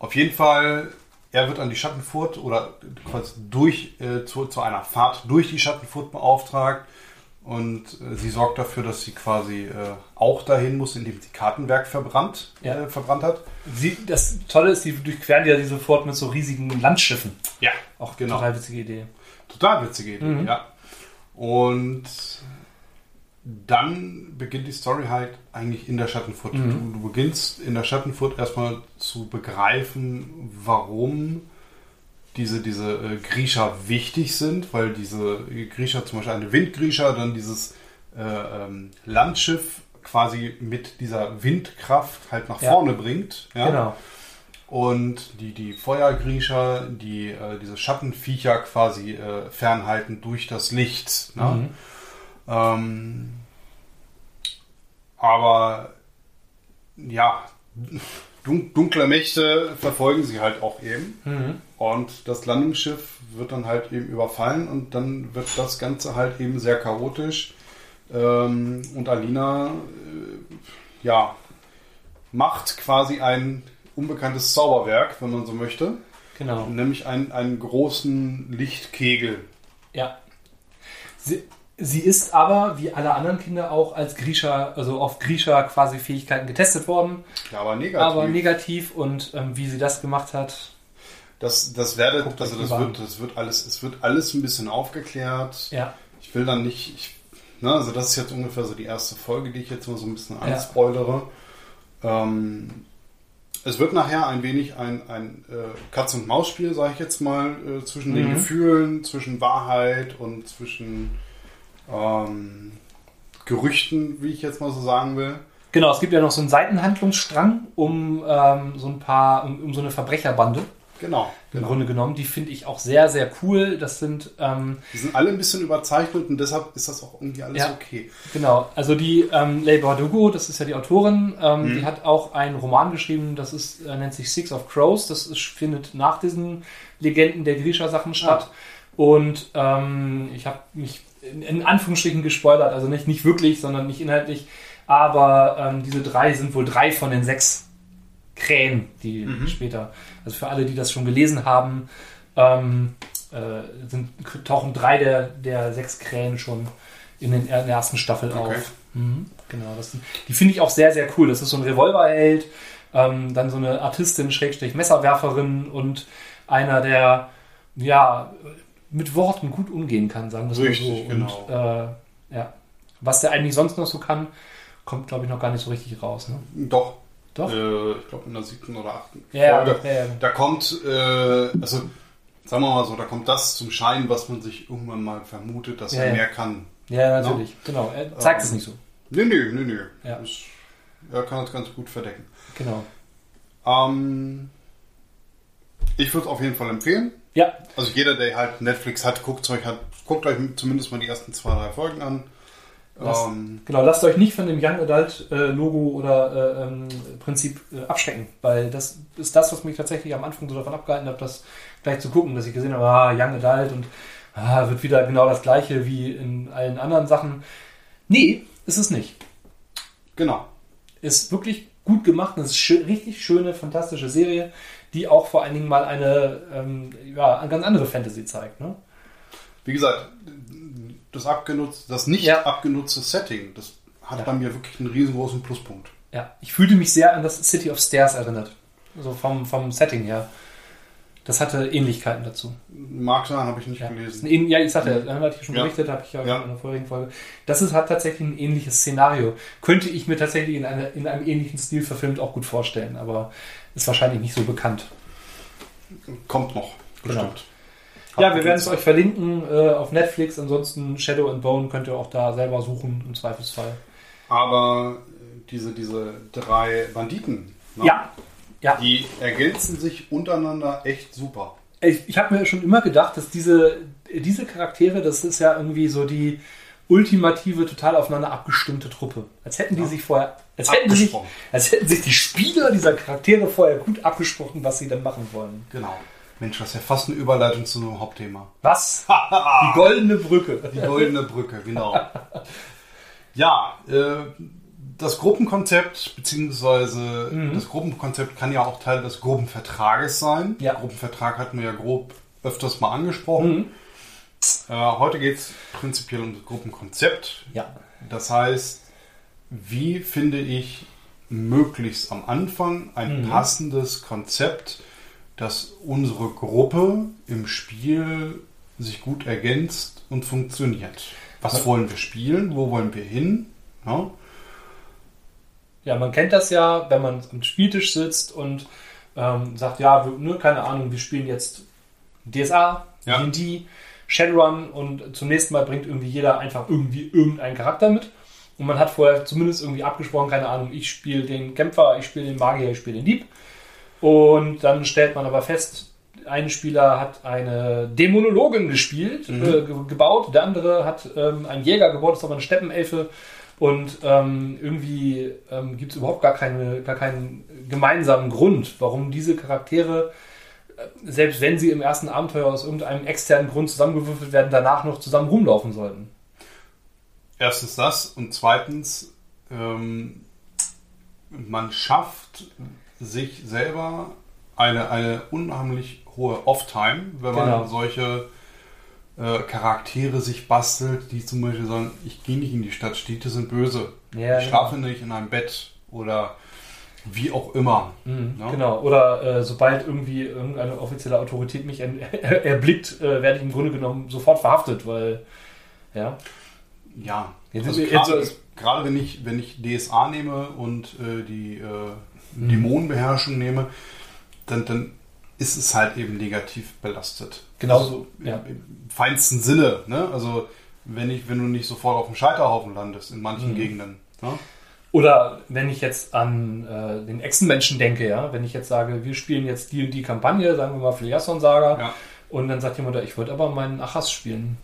Auf jeden Fall, er wird an die Schattenfurt oder quasi durch äh, zu, zu einer Fahrt durch die Schattenfurt beauftragt und äh, sie sorgt dafür, dass sie quasi äh, auch dahin muss, indem sie Kartenwerk verbrannt, Ja. äh, verbrannt hat. Sie, das Tolle ist, die durchqueren ja diese Fort mit so riesigen Landschiffen. Ja, Auch Genau. total witzige Idee. total witzige Idee, Mhm. ja. Und dann beginnt die Story halt eigentlich in der Schattenfurt. Mhm. Du, du beginnst in der Schattenfurt erstmal zu begreifen, warum diese, diese äh, Griecher wichtig sind, weil diese Griecher, zum Beispiel eine Windgriecher, dann dieses äh, ähm, Landschiff quasi mit dieser Windkraft halt nach Ja. vorne bringt. Ja? Genau. Und die, die Feuergriecher, die äh, diese Schattenviecher quasi äh, fernhalten durch das Licht. Ne? Mhm. Ähm, aber ja, dun dunkle Mächte verfolgen sie halt auch eben. Mhm. Und das Landungsschiff wird dann halt eben überfallen und dann wird das Ganze halt eben sehr chaotisch. Ähm, und Alina, äh, ja, macht quasi ein unbekanntes Zauberwerk, wenn man so möchte. Genau. Nämlich einen, einen großen Lichtkegel. Ja. Sie, sie ist aber, wie alle anderen Kinder, auch als Grisha, also auf Grisha quasi Fähigkeiten getestet worden. Ja, aber negativ. Aber negativ und ähm, wie sie das gemacht hat, Das, das werde, Guckt also das wird, das wird alles, es wird alles ein bisschen aufgeklärt. ja. Ich will dann nicht, ich, ne, also das ist jetzt ungefähr so die erste Folge, die ich jetzt mal so ein bisschen Ja. anspoilere. Ähm, es wird nachher ein wenig ein, ein äh, Katz- und Maus-Spiel, sage ich jetzt mal, äh, zwischen den Mhm. Gefühlen, zwischen Wahrheit und zwischen ähm, Gerüchten, wie ich jetzt mal so sagen will. Genau, es gibt ja noch so einen Seitenhandlungsstrang um ähm, so ein paar, um, um so eine Verbrecherbande Genau. im genau. Grunde genommen. Die finde ich auch sehr, sehr cool. Das sind ähm, Die sind alle ein bisschen überzeichnet und deshalb ist das auch irgendwie alles Ja. okay. Genau, also die ähm, Leigh Bardugo, das ist ja die Autorin, ähm, Mhm. die hat auch einen Roman geschrieben, das ist, äh, nennt sich Six of Crows, das ist, findet nach diesen Legenden der Grisha-Sachen statt. Und ähm, ich habe mich in, in Anführungsstrichen gespoilert, also nicht, nicht wirklich, sondern nicht inhaltlich, aber ähm, diese drei sind wohl drei von den sechs Krähen, die Mhm. später, also für alle, die das schon gelesen haben, ähm, äh, sind, tauchen drei der, der sechs Krähen schon in, den, in der ersten Staffel Okay. auf. Mhm, genau, das, die finde ich auch sehr, sehr cool. Das ist so ein Revolverheld, ähm, dann so eine Artistin, Schrägstrich Messerwerferin und einer, der ja mit Worten gut umgehen kann, sagen wir es mal Richtig, so. genau. Und, äh, ja. Was der eigentlich sonst noch so kann, kommt, glaube ich, noch gar nicht so richtig raus. Ne? Doch. Doch? Äh, ich glaube in der siebten oder achten Ja, Folge. ja, ja. Da kommt, äh, also sagen wir mal so, da kommt das zum Schein, was man sich irgendwann mal vermutet, dass er mehr kann. Ja, natürlich. Genau. Er zeigt Ähm, es nicht so. Nee, nee. Ja. Das, er kann das ganz gut verdecken. Genau. Ähm, ich würde es auf jeden Fall empfehlen. Ja, Also jeder, der halt Netflix hat, guckt euch, hat, guckt euch zumindest mal die ersten zwei, drei Folgen an. Das- Ähm, genau. Lasst euch nicht von dem Young Adult äh, Logo oder äh, ähm, Prinzip äh, abschrecken, weil das ist das, was mich tatsächlich am Anfang so davon abgehalten hat, das gleich zu gucken, dass ich gesehen habe, ah, Young Adult und ah, wird wieder genau das gleiche wie in allen anderen Sachen. Nee, ist es nicht. genau. Ist wirklich gut gemacht, eine schö richtig schöne, fantastische Serie, die auch vor allen Dingen mal eine, ähm, ja, eine ganz andere Fantasy zeigt. Ne? Wie gesagt, das abgenutzt, das nicht Ja. abgenutzte Setting, das hat Ja. bei mir wirklich einen riesengroßen Pluspunkt. Ja, ich fühlte mich sehr an das City of Stairs erinnert. So vom, vom Setting her. Das hatte Ähnlichkeiten dazu. Mag sein, habe ich nicht Ja, gelesen. ja ich sagte, da hatte ich schon Ja. berichtet, habe ich ja, Ja. in der vorigen Folge. Das ist, hat tatsächlich ein ähnliches Szenario. Könnte ich mir tatsächlich in, eine, in einem ähnlichen Stil verfilmt auch gut vorstellen, aber ist wahrscheinlich nicht so bekannt. Kommt noch, Genau. bestimmt. Ja, wir werden es euch verlinken äh, auf Netflix. Ansonsten Shadow and Bone könnt ihr auch da selber suchen, im Zweifelsfall. Aber diese, diese drei Banditen, ne, Ja, ja. die ergänzen sich untereinander echt super. Ich, ich habe mir schon immer gedacht, dass diese, diese Charaktere, das ist ja irgendwie so die ultimative, total aufeinander abgestimmte Truppe. Als hätten die Ja. sich vorher, als hätten, sich, als hätten sich die Spieler dieser Charaktere vorher gut abgesprochen, was sie dann machen wollen. Genau. Mensch, das ist ja fast eine Überleitung zu einem Hauptthema. Was? (laughs) Die goldene Brücke. Die goldene Brücke, genau. (laughs) Ja, äh, das Gruppenkonzept, beziehungsweise Mhm. das Gruppenkonzept kann ja auch Teil des Gruppenvertrages sein. Ja. Gruppenvertrag hatten wir ja grob öfters mal angesprochen. Mhm. Äh, heute geht es prinzipiell um das Gruppenkonzept. Ja. Das heißt, wie finde ich möglichst am Anfang ein Mhm. passendes Konzept, das unsere Gruppe im Spiel sich gut ergänzt und funktioniert. Was wollen wir spielen? Wo wollen wir hin? Ja, Ja, man kennt das ja, wenn man am Spieltisch sitzt und ähm, sagt, ja, wir, ne, keine Ahnung, wir spielen jetzt DSA, Ja. D&D, Shadowrun und zum nächsten Mal bringt irgendwie jeder einfach irgendwie irgendeinen Charakter mit. Und man hat vorher zumindest irgendwie abgesprochen, keine Ahnung, ich spiele den Kämpfer, ich spiele den Magier, ich spiele den Dieb. Und dann stellt man aber fest, ein Spieler hat eine Dämonologin gespielt, Mhm. äh, ge gebaut, der andere hat ähm, einen Jäger gebaut, ist aber eine Steppenelfe. Und ähm, irgendwie ähm, gibt es überhaupt gar, keine, gar keinen gemeinsamen Grund, warum diese Charaktere, äh, selbst wenn sie im ersten Abenteuer aus irgendeinem externen Grund zusammengewürfelt werden, danach noch zusammen rumlaufen sollten. erstens das und zweitens, ähm, man schafft sich selber eine, eine unheimlich hohe Off-Time, wenn man Genau. solche äh, Charaktere sich bastelt, die zum Beispiel sagen, ich gehe nicht in die Stadt, Städte sind böse. Ja, ich schlafe nicht in einem Bett oder wie auch immer. Mhm, Ja. Genau. Oder äh, sobald irgendwie irgendeine offizielle Autorität mich (laughs) erblickt, äh, werde ich im Grunde genommen sofort verhaftet, weil ja. Ja, Jetzt also ist- jetzt gerade, ist- gerade wenn ich, wenn ich DSA nehme und äh, die äh, Mhm. Dämonenbeherrschung nehme, dann, dann ist es halt eben negativ belastet. Genauso, Also, ja. Im im feinsten Sinne. Ne? Also wenn, ich, wenn du nicht sofort auf dem Scheiterhaufen landest in manchen Mhm. Gegenden. Ne? Oder wenn ich jetzt an äh, den Echsenmenschen denke, ja, wenn ich jetzt sage, wir spielen jetzt die und die Kampagne, sagen wir mal Filiasson Saga, Ja. und dann sagt jemand, ich wollte aber meinen Achas spielen.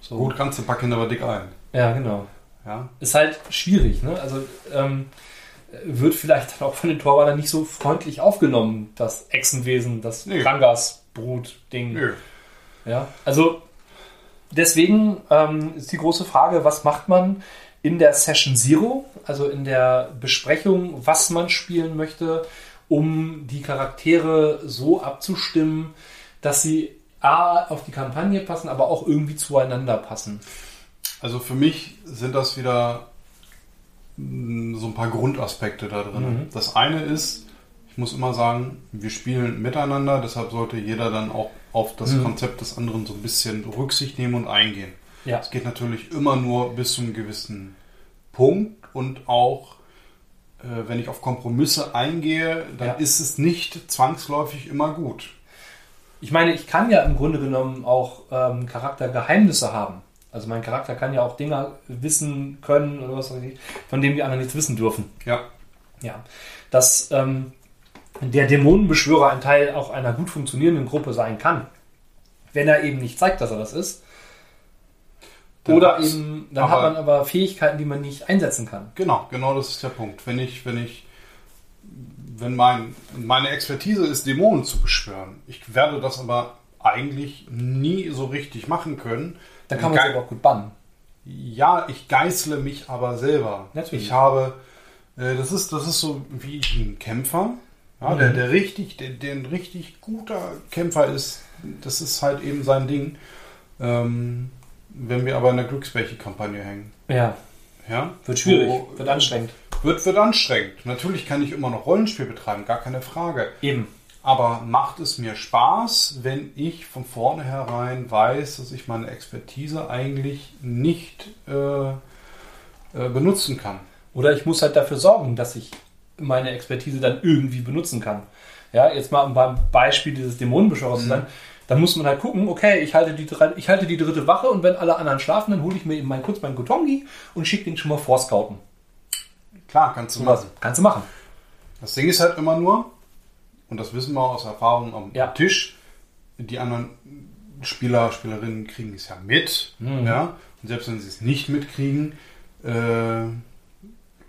So. Gut, kannst du packen aber dick ein. Ja, genau. Ja? Ist halt schwierig, ne? Also ähm, wird vielleicht dann auch von den Torwartern nicht so freundlich aufgenommen, das Echsenwesen, das Nee. Rangas-Brut-Ding. Nö. Ja, also deswegen ähm, ist die große Frage, was macht man in der Session Zero, also in der Besprechung, was man spielen möchte, um die Charaktere so abzustimmen, dass sie A auf die Kampagne passen, aber auch irgendwie zueinander passen. Also für mich sind das wieder so ein paar Grundaspekte da drin. Mhm. Das eine ist, ich muss immer sagen, wir spielen miteinander, deshalb sollte jeder dann auch auf das Mhm. Konzept des anderen so ein bisschen Rücksicht nehmen und eingehen. Ja. Es geht natürlich immer nur bis zu einem gewissen Punkt und auch äh, wenn ich auf Kompromisse eingehe, dann Ja. ist es nicht zwangsläufig immer gut. Ich meine, ich kann ja im Grunde genommen auch ähm, Charaktergeheimnisse haben. Also mein Charakter kann ja auch Dinge wissen können oder was weiß ich, von denen die anderen nichts wissen dürfen. Ja, Ja, dass ähm, der Dämonenbeschwörer ein Teil auch einer gut funktionierenden Gruppe sein kann, wenn er eben nicht zeigt, dass er das ist. Dann Oder eben, dann hat man aber Fähigkeiten, die man nicht einsetzen kann. Genau, genau das ist der Punkt. Wenn ich, wenn ich, wenn mein, meine Expertise ist, Dämonen zu beschwören, ich werde das aber eigentlich nie so richtig machen können. Dann kann man aber auch gut bannen. Ja, ich geißle mich aber selber. Natürlich. Ich habe, äh, das ist, das ist so wie ein Kämpfer, ja, der, Mhm. der richtig, der, der ein richtig guter Kämpfer ist. Das ist halt eben sein Ding. Ähm, wenn wir aber in der Glücksbärchen-Kampagne hängen, Ja, ja, wird schwierig, wird anstrengend. wird, wird anstrengend. Natürlich kann ich immer noch Rollenspiel betreiben, gar keine Frage. Eben. Aber macht es mir Spaß, wenn ich von vornherein weiß, dass ich meine Expertise eigentlich nicht äh, äh, benutzen kann? Oder ich muss halt dafür sorgen, dass ich meine Expertise dann irgendwie benutzen kann. Ja, jetzt mal beim Beispiel dieses Dämonenbeschwörers zu sein. Dann muss man halt gucken, okay, ich halte, die, ich halte die dritte Wache und wenn alle anderen schlafen, dann hole ich mir eben mal kurz meinen Gotongi und schicke den schon mal vorscouten. Klar, kannst du machen. kannst du machen. Das Ding ist halt immer nur, und das wissen wir aus Erfahrung am Ja. Tisch, die anderen Spieler, Spielerinnen kriegen es ja mit. Mhm. Ja? Und selbst wenn sie es nicht mitkriegen, äh,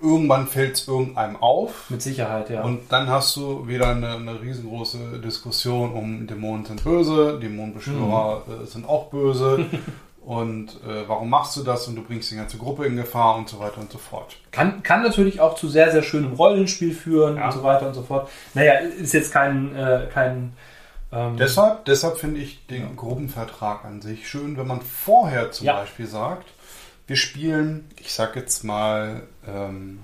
irgendwann fällt es irgendeinem auf. Mit Sicherheit, ja. Und dann hast du wieder eine, eine riesengroße Diskussion um Dämonen sind böse, Dämonenbeschwörer Mhm. äh, sind auch böse. (laughs) und äh, warum machst du das? Und du bringst die ganze Gruppe in Gefahr und so weiter und so fort. Kann, kann natürlich auch zu sehr, sehr schönem Rollenspiel führen Ja. und so weiter und so fort. Naja, ist jetzt kein, äh, kein ähm, Deshalb, deshalb finde ich den Gruppenvertrag an sich schön, wenn man vorher zum Ja. Beispiel sagt, wir spielen, ich sag jetzt mal, ähm,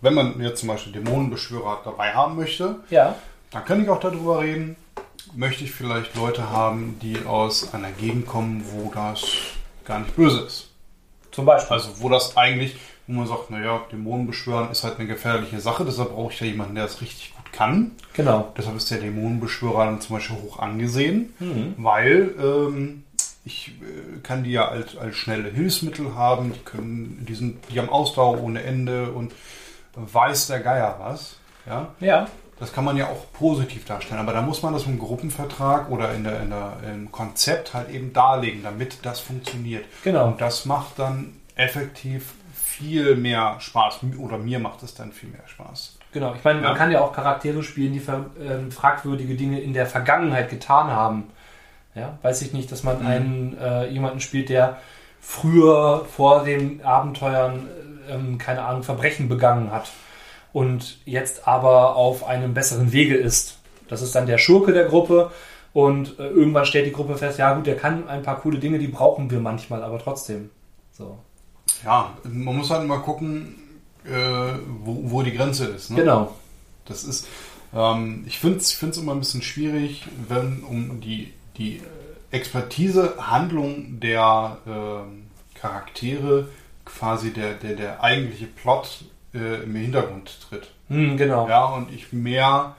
wenn man jetzt zum Beispiel Dämonenbeschwörer dabei haben möchte, ja, dann kann ich auch darüber reden, möchte ich vielleicht Leute haben, die aus einer Gegend kommen, wo das gar nicht böse ist. zum Beispiel. Also wo das eigentlich, wo man sagt, naja, Dämonen beschwören ist halt eine gefährliche Sache, deshalb brauche ich ja jemanden, der das richtig gut kann. genau. Deshalb ist der Dämonenbeschwörer dann zum Beispiel hoch angesehen, Mhm. weil ähm, ich äh, kann die ja als, als schnelle Hilfsmittel haben, die können, die sind, die haben Ausdauer ohne Ende und weiß der Geier was. Ja, Ja, das kann man ja auch positiv darstellen, aber da muss man das im Gruppenvertrag oder in der, in der, im Konzept halt eben darlegen, damit das funktioniert. Genau. Und das macht dann effektiv viel mehr Spaß oder mir macht es dann viel mehr Spaß. Genau, ich meine, man Ja. kann ja auch Charaktere spielen, die ähm, fragwürdige Dinge in der Vergangenheit getan haben. Ja, weiß ich nicht, dass man einen äh, jemanden spielt, der früher vor den Abenteuern, ähm, keine Ahnung, Verbrechen begangen hat und jetzt aber auf einem besseren Wege ist. Das ist dann der Schurke der Gruppe und äh, irgendwann stellt die Gruppe fest, ja gut, der kann ein paar coole Dinge, die brauchen wir manchmal, aber trotzdem. So. Ja, man muss halt mal gucken, äh, wo, wo die Grenze ist. Ne? Genau. Das ist, ähm, ich finde es ich immer ein bisschen schwierig, wenn um die, die Expertise, Handlung der äh, Charaktere quasi der, der, der eigentliche Plot äh, im Hintergrund tritt. Hm, genau. Ja, und ich mehr,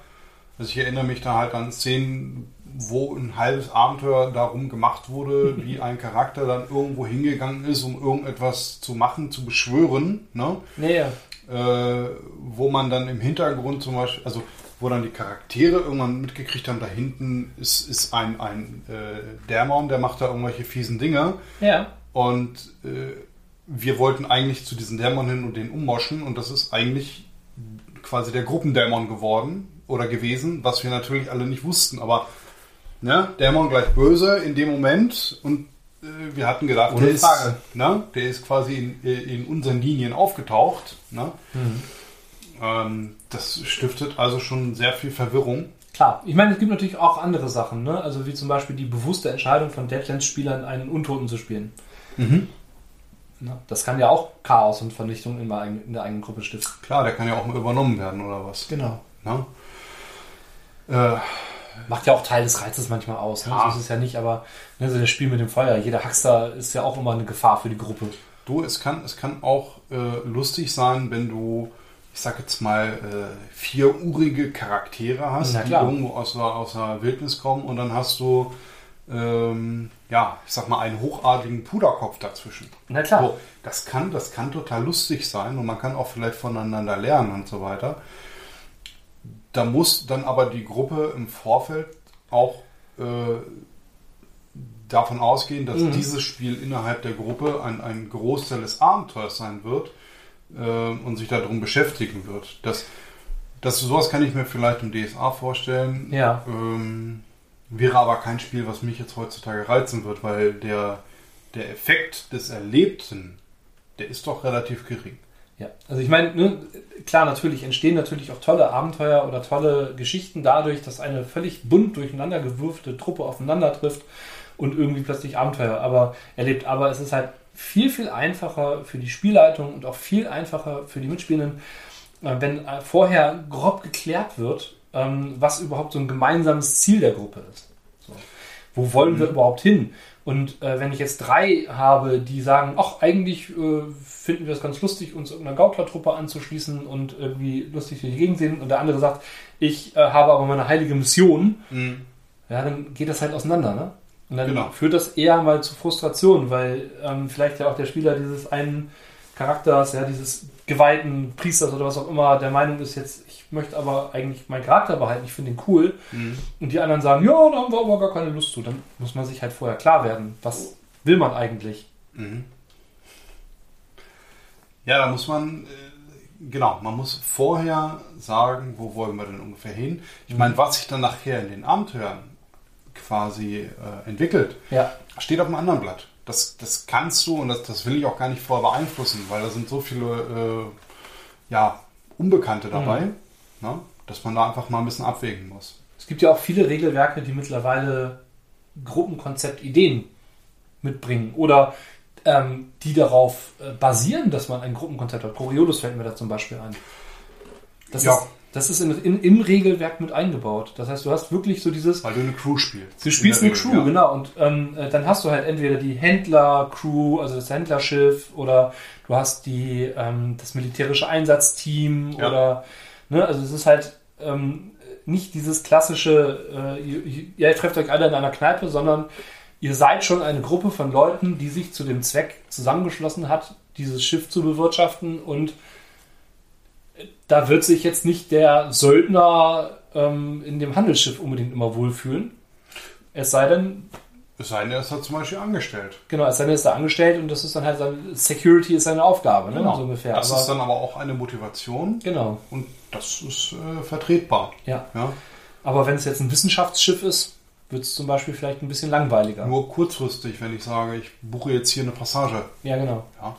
also ich erinnere mich da halt an Szenen, wo ein halbes Abenteuer darum gemacht wurde, (laughs) wie ein Charakter dann irgendwo hingegangen ist, um irgendetwas zu machen, zu beschwören. Ne? Nee, ja. Äh, wo man dann im Hintergrund zum Beispiel, also wo dann die Charaktere irgendwann mitgekriegt haben, da hinten ist, ist ein, ein äh, Dämon, der macht da irgendwelche fiesen Dinge. Ja. Und äh, wir wollten eigentlich zu diesen Dämon hin und den ummoschen und das ist eigentlich quasi der Gruppendämon geworden oder gewesen, was wir natürlich alle nicht wussten. Aber ne, Dämon gleich böse in dem Moment und äh, wir hatten gedacht, Ohne der ist, Frage. ne, der ist quasi in, in unseren Linien aufgetaucht. Ne? Mhm. Ähm, das stiftet also schon sehr viel Verwirrung. Klar, ich meine, es gibt natürlich auch andere Sachen, ne? also wie zum Beispiel die bewusste Entscheidung von Deadlands-Spielern, einen Untoten zu spielen. Ne? Das kann ja auch Chaos und Vernichtung in, der eigenen- in der eigenen Gruppe stiften. Klar, der kann ja auch mal übernommen werden oder was. Genau. Äh, Macht ja auch Teil des Reizes manchmal aus. Ne? Ja. So ist es ja nicht, aber ne, so das Spiel mit dem Feuer, jeder Hackster ist ja auch immer eine Gefahr für die Gruppe. Du, es kann, es kann auch äh, lustig sein, wenn du, ich sag jetzt mal, äh, vierurige Charaktere hast, die irgendwo aus aus der Wildnis kommen und dann hast du, ähm, ja, ich sag mal, einen hochadligen Puderkopf dazwischen. Na klar. So, das, kann, das kann total lustig sein und man kann auch vielleicht voneinander lernen und so weiter. Da muss dann aber die Gruppe im Vorfeld auch äh, davon ausgehen, dass Mhm. dieses Spiel innerhalb der Gruppe ein, ein Großteil des Abenteuers sein wird äh, und sich darum beschäftigen wird. Das, das, sowas kann ich mir vielleicht im DSA vorstellen. Ja. Ähm, wäre aber kein Spiel, was mich jetzt heutzutage reizen wird, weil der, der Effekt des Erlebten, der ist doch relativ gering. Ja, also ich meine, ne, klar, natürlich entstehen natürlich auch tolle Abenteuer oder tolle Geschichten dadurch, dass eine völlig bunt durcheinander gewürfte Truppe aufeinander trifft und irgendwie plötzlich Abenteuer aber erlebt. Aber es ist halt viel, viel einfacher für die Spielleitung und auch viel einfacher für die Mitspielenden, äh, wenn äh, vorher grob geklärt wird, ähm, was überhaupt so ein gemeinsames Ziel der Gruppe ist. So. Wo wollen wir überhaupt hin? Und äh, wenn ich jetzt drei habe, die sagen, ach, eigentlich äh, finden wir es ganz lustig, uns irgendeiner Gauklertruppe anzuschließen und irgendwie lustig durch die Gegend sehen, und der andere sagt, ich äh, habe aber meine heilige Mission, ja, dann geht das halt auseinander, ne? Und dann Genau. führt das eher mal zu Frustration, weil ähm, vielleicht ja auch der Spieler dieses einen Charakters, ja, dieses geweihten Priesters oder was auch immer, der Meinung ist jetzt, ich möchte aber eigentlich meinen Charakter behalten, ich finde ihn cool. Und die anderen sagen, ja, da haben wir aber gar keine Lust zu. Dann muss man sich halt vorher klar werden, was will man eigentlich? Ja, da muss man, äh, genau, man muss vorher sagen, wo wollen wir denn ungefähr hin. Ich meine, was sich dann nachher in den Abenteuern quasi äh, entwickelt, Ja, steht auf einem anderen Blatt. Das, das kannst du und das, das will ich auch gar nicht vorher beeinflussen, weil da sind so viele äh, ja, Unbekannte dabei, ne, dass man da einfach mal ein bisschen abwägen muss. es gibt ja auch viele Regelwerke, die mittlerweile Gruppenkonzept-Ideen mitbringen oder ähm, die darauf äh, basieren, dass man ein Gruppenkonzept hat. Coriolis fällt mir da zum Beispiel ein. Das Ja. ist, das ist in, in, im Regelwerk mit eingebaut. Das heißt, du hast wirklich so dieses, Weil du eine Crew spielst. Du spielst In eine der Crew, Regel, ja. genau. Und ähm, äh, dann hast du halt entweder die Händler-Crew, also das Händlerschiff, oder du hast die, ähm, das militärische Einsatzteam, Ja. oder, ne, also es ist halt ähm, nicht dieses klassische, äh, ihr, ihr trefft euch alle in einer Kneipe, sondern ihr seid schon eine Gruppe von Leuten, die sich zu dem Zweck zusammengeschlossen hat, dieses Schiff zu bewirtschaften und da wird sich jetzt nicht der Söldner ähm, in dem Handelsschiff unbedingt immer wohlfühlen. Es sei denn, Es sei denn, er ist halt zum Beispiel angestellt. genau, es sei denn, er ist da angestellt und das ist dann halt seine, Security ist seine Aufgabe, ne? so ungefähr. Das aber, ist dann aber auch eine Motivation genau, und das ist äh, vertretbar. ja. Ja? Aber wenn es jetzt ein Wissenschaftsschiff ist, wird es zum Beispiel vielleicht ein bisschen langweiliger. Nur kurzfristig, wenn ich sage, ich buche jetzt hier eine Passage. Ja, genau. Ja.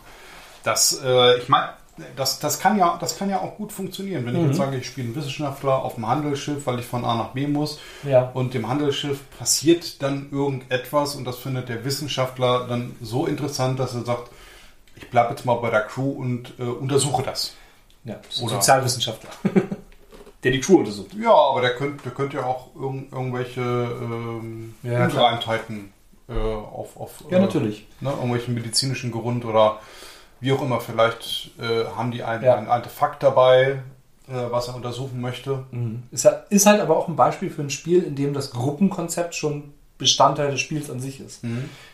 Das, äh, ich meine, das, das, kann ja, das kann ja auch gut funktionieren. Wenn ich Mhm. jetzt sage, ich spiele einen Wissenschaftler auf dem Handelsschiff, weil ich von A nach B muss Ja. und dem Handelsschiff passiert dann irgendetwas und das findet der Wissenschaftler dann so interessant, dass er sagt, ich bleibe jetzt mal bei der Crew und äh, untersuche das. Ja. Oder- Sozialwissenschaftler. (laughs) Der die Crew untersucht. Ja, aber der könnte, der könnte ja auch irgend, irgendwelche ähm, Ja, Ungereimtheiten äh, auf, auf Ja, äh, natürlich. ne, irgendwelchen medizinischen Grund oder wie auch immer. Vielleicht äh, haben die ein, Ja. ein Artefakt dabei, äh, was er untersuchen möchte. Mhm. Ist, halt- ist halt aber auch ein Beispiel für ein Spiel, in dem das Gruppenkonzept schon Bestandteil des Spiels an sich ist.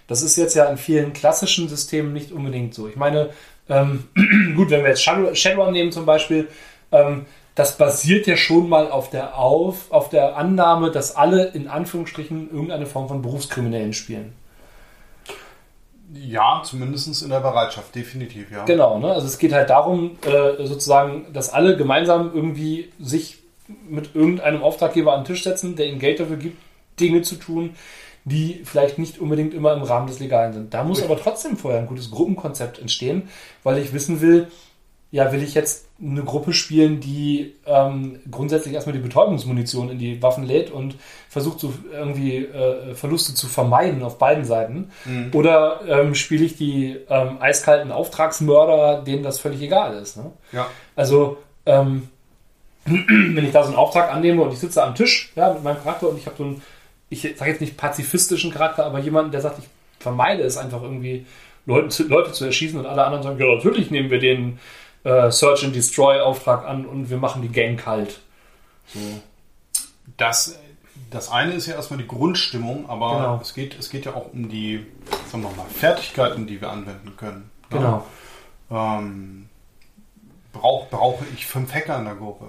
Das ist jetzt ja in vielen klassischen Systemen nicht unbedingt so. Ich meine, ähm, (clears throat) gut, wenn wir jetzt Shadow, Shadowrun nehmen zum Beispiel, ähm, das basiert ja schon mal auf der, auf, auf der Annahme, dass alle in Anführungsstrichen irgendeine Form von Berufskriminellen spielen. Ja, zumindest in der Bereitschaft, definitiv, ja. Genau, ne? also es geht halt darum, äh, sozusagen, dass alle gemeinsam irgendwie sich mit irgendeinem Auftraggeber an den Tisch setzen, der ihnen Geld dafür gibt, Dinge zu tun, die vielleicht nicht unbedingt immer im Rahmen des Legalen sind. Da muss aber trotzdem vorher ein gutes Gruppenkonzept entstehen, weil ich wissen will, ja, will ich jetzt eine Gruppe spielen, die ähm, grundsätzlich erstmal die Betäubungsmunition in die Waffen lädt und versucht, so irgendwie äh, Verluste zu vermeiden auf beiden Seiten? Oder ähm, spiele ich die ähm, eiskalten Auftragsmörder, denen das völlig egal ist? Ne? Ja. Also, ähm, (clears throat) wenn ich da so einen Auftrag annehme und ich sitze am Tisch ja, mit meinem Charakter und ich habe so einen, ich sage jetzt nicht pazifistischen Charakter, aber jemanden, der sagt, ich vermeide es einfach irgendwie, Leute zu, Leute zu erschießen und alle anderen sagen, ja, natürlich nehmen wir den äh, Search and Destroy Auftrag an und wir machen die Gang kalt. So. Das, das eine ist ja erstmal die Grundstimmung, aber Genau. es, geht, es geht ja auch um die, sagen wir mal, Fertigkeiten, die wir anwenden können. ne? Genau. Ähm, brauch, brauche ich fünf Hacker in der Gruppe?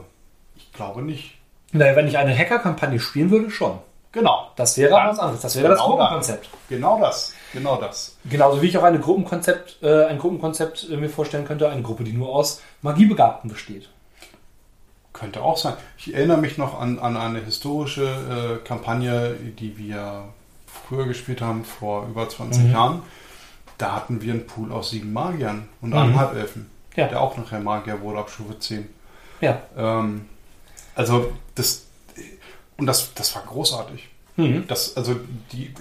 Ich glaube nicht. Naja, wenn ich eine Hacker-Kampagne spielen würde, schon. Genau. Das wäre Dann- was anderes. Das wäre das Genau Gruppenkonzept. Genau das. Genau das. Genauso wie ich auch eine Gruppenkonzept, äh, ein Gruppenkonzept äh, mir vorstellen könnte, eine Gruppe, die nur aus Magiebegabten besteht. Könnte auch sein. Ich erinnere mich noch an, an eine historische äh, Kampagne, die wir früher gespielt haben, vor über 20 Mhm. Jahren. Da hatten wir einen Pool aus sieben Magiern und einem Mhm. Halbelfen, Ja. der auch nachher Magier wurde ab Stufe 10. Ja. Ähm, also das und das, das war großartig. Mhm. Das, also die,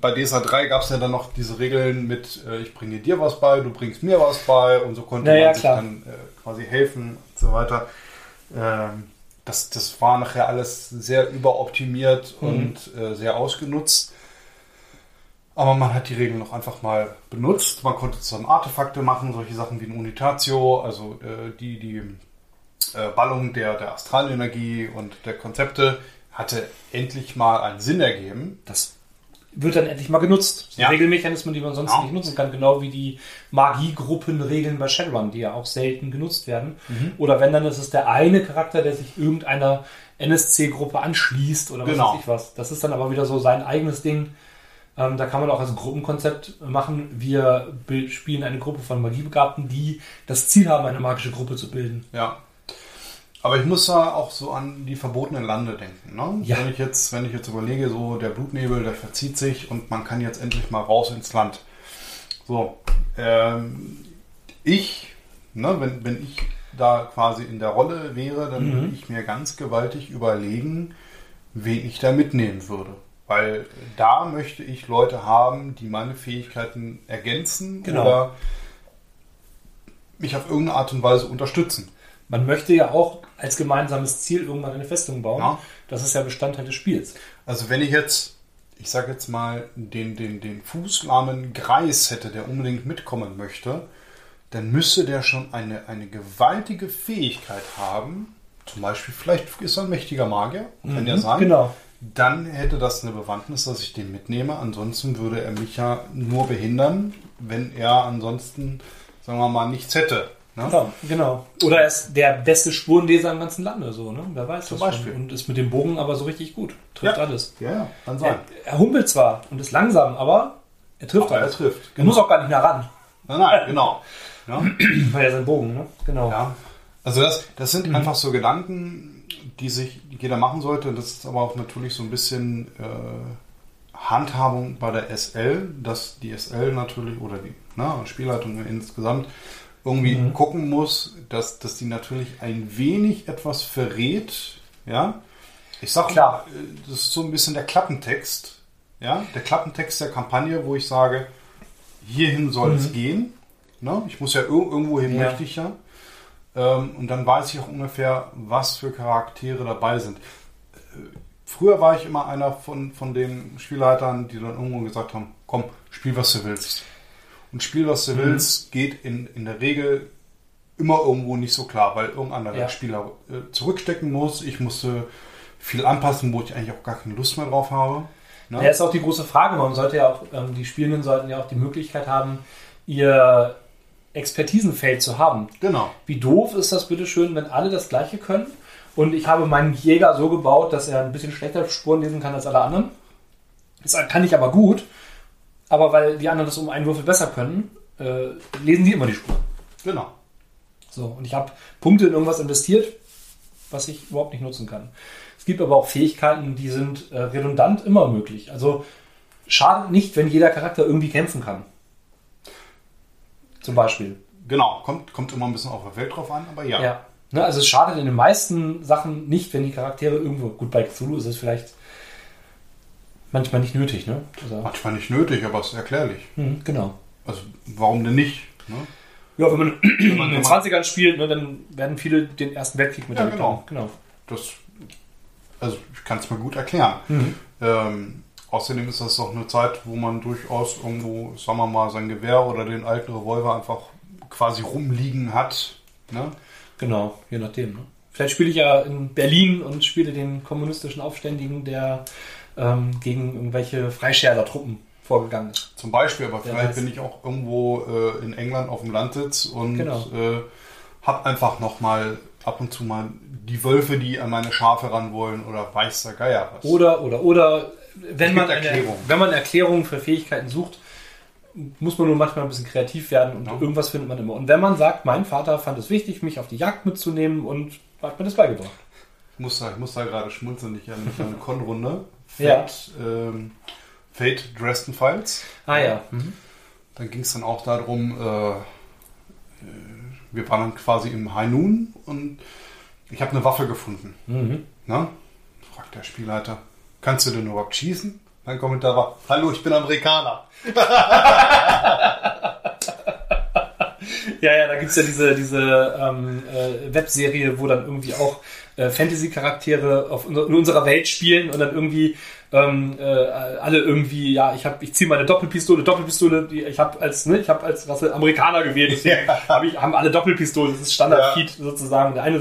bei DSA 3 gab es ja dann noch diese Regeln mit, äh, ich bringe dir was bei, du bringst mir was bei und so konnte Ja, ja, man sich klar. dann äh, quasi helfen und so weiter. Ähm, das, das war nachher alles sehr überoptimiert Mhm. und äh, sehr ausgenutzt. Aber man hat die Regeln noch einfach mal benutzt. Man konnte zusammen Artefakte machen, solche Sachen wie ein Unitatio, also äh, die, die äh, Ballung der, der Astralenergie und der Konzepte hatte endlich mal einen Sinn ergeben. Das wird dann endlich mal genutzt. Ja. Regelmechanismen, die man sonst Ja. nicht nutzen kann. Genau wie die Magiegruppenregeln bei Shadowrun, die ja auch selten genutzt werden. Mhm. Oder wenn, dann ist es der eine Charakter, der sich irgendeiner NSC-Gruppe anschließt oder was Genau. weiß ich was. Das ist dann aber wieder so sein eigenes Ding. Ähm, da kann man auch als Gruppenkonzept machen. Wir spielen eine Gruppe von Magiebegabten, die das Ziel haben, eine magische Gruppe zu bilden. Ja. Aber ich muss da auch so an die verbotenen Lande denken. Ne? Ja. Wenn, ich jetzt, wenn ich jetzt überlege, so der Blutnebel, der verzieht sich und man kann jetzt endlich mal raus ins Land. So, ähm, ich, ne, wenn, wenn ich da quasi in der Rolle wäre, dann Mhm. würde ich mir ganz gewaltig überlegen, wen ich da mitnehmen würde. Weil da möchte ich Leute haben, die meine Fähigkeiten ergänzen Genau. oder mich auf irgendeine Art und Weise unterstützen. Man möchte ja auch als gemeinsames Ziel irgendwann eine Festung bauen. Ja. Das ist ja Bestandteil des Spiels. Also wenn ich jetzt, ich sage jetzt mal, den, den, den fußlahmen Greis hätte, der unbedingt mitkommen möchte, dann müsste der schon eine, eine gewaltige Fähigkeit haben. Zum Beispiel, vielleicht ist er ein mächtiger Magier, kann ja sein. Genau. Dann hätte das eine Bewandtnis, dass ich den mitnehme. Ansonsten würde er mich ja nur behindern, wenn er ansonsten, sagen wir mal, nichts hätte. Ne? Genau, genau. Oder er ist der beste Spurenleser im ganzen Lande, so, ne? Wer weiß Zum das Beispiel. Schon. Und ist mit dem Bogen aber so richtig gut. Trifft Ja. alles. Ja, ja, kann sein. Er, er humpelt zwar und ist langsam, aber er trifft Aber er alles. trifft. Er muss auch gar nicht mehr ran, Nein, nein, genau. Ja. (clears throat) weil er sein Bogen, ne? Genau. Ja, also das, das sind einfach so Gedanken, die sich jeder machen sollte. Das ist aber auch natürlich so ein bisschen äh, Handhabung bei der SL, dass die SL natürlich oder die na, Spielleitung insgesamt irgendwie mhm. gucken muss, dass, dass die natürlich ein wenig etwas verrät. Ja, ich sag klar, äh, das ist so ein bisschen der Klappentext. Ja, der Klappentext der Kampagne, wo ich sage, hierhin soll mhm. es gehen. Ne? Ich muss ja irgendwo hin, ja. möchte ich ja. Ähm, und dann weiß ich auch ungefähr, was für Charaktere dabei sind. Äh, früher war ich immer einer von, von den Spielleitern, die dann irgendwo gesagt haben, komm, spiel, was du willst. Und Spiel, was du mhm. willst, geht in, in der Regel immer irgendwo nicht so klar, weil irgendein anderer ja. Spieler äh, zurückstecken muss. Ich musste viel anpassen, wo ich eigentlich auch gar keine Lust mehr drauf habe. Ne? Ja, ist auch die große Frage. Man sollte ja auch, ähm, die Spielenden sollten ja auch die Möglichkeit haben, ihr Expertisenfeld zu haben. Genau. Wie doof ist das bitteschön, wenn alle das Gleiche können? Und ich habe meinen Jäger so gebaut, dass er ein bisschen schlechter Spuren lesen kann als alle anderen. Das kann ich aber gut. Aber weil die anderen das um einen Würfel besser können, äh, lesen die immer die Spuren. Genau. So, und ich habe Punkte in irgendwas investiert, was ich überhaupt nicht nutzen kann. Es gibt aber auch Fähigkeiten, die sind äh, redundant immer möglich. Also schadet nicht, wenn jeder Charakter irgendwie kämpfen kann. Zum Beispiel. Genau, kommt, kommt immer ein bisschen auf der Welt drauf an, aber ja. ja. Ne, also es schadet in den meisten Sachen nicht, wenn die Charaktere irgendwo. Gut, bei Cthulhu ist es vielleicht manchmal nicht nötig, ne? Also, manchmal nicht nötig, aber es ist erklärlich. Mhm, genau. Also warum denn nicht? Ne? Ja, wenn man, wenn man in den 20ern spielt, ne, dann werden viele den Ersten Weltkrieg mit ja, genau. genau. Das, also ich kann es mir gut erklären. Mhm. Ähm, außerdem ist das auch eine Zeit, wo man durchaus irgendwo, sagen wir mal, sein Gewehr oder den alten Revolver einfach quasi rumliegen hat. Ne? Genau, je nachdem. Ne? Vielleicht spiele ich ja in Berlin und spiele den kommunistischen Aufständigen, der ähm, gegen irgendwelche Freischärler-Truppen vorgegangen ist. Zum Beispiel, aber vielleicht bin ich auch irgendwo äh, in England auf dem Landsitz und genau. äh, habe einfach nochmal ab und zu mal die Wölfe, die an meine Schafe ran wollen oder weiß der Geier was. Oder, oder, oder, wenn man, eine, wenn man Erklärungen für Fähigkeiten sucht, muss man nur manchmal ein bisschen kreativ werden und ja. irgendwas findet man immer. Und wenn man sagt, mein Vater fand es wichtig, mich auf die Jagd mitzunehmen und hat mir das beigebracht. Ich muss da, ich muss da gerade schmunzeln, ich habe eine Con-Runde. (laughs) Fate, ja. ähm, Fate Dresden Files. Ah ja. Mhm. Dann ging es dann auch darum, äh, äh, wir waren dann quasi im High Noon und ich habe eine Waffe gefunden. Mhm. Na? Fragt der Spielleiter, kannst du denn überhaupt schießen? Mein Kommentar war, hallo, ich bin Amerikaner. (laughs) ja, ja, da gibt es ja diese, diese ähm, äh, Webserie, wo dann irgendwie auch Fantasy-Charaktere in unserer Welt spielen und dann irgendwie ähm, äh, alle irgendwie, ja, ich habe, ich ziehe meine Doppelpistole, Doppelpistole, die, ich habe als, ne, ich habe als Rasse Amerikaner gewählt, deswegen ja. hab ich, haben alle Doppelpistolen, das ist Standard-Feed ja. sozusagen. Der eine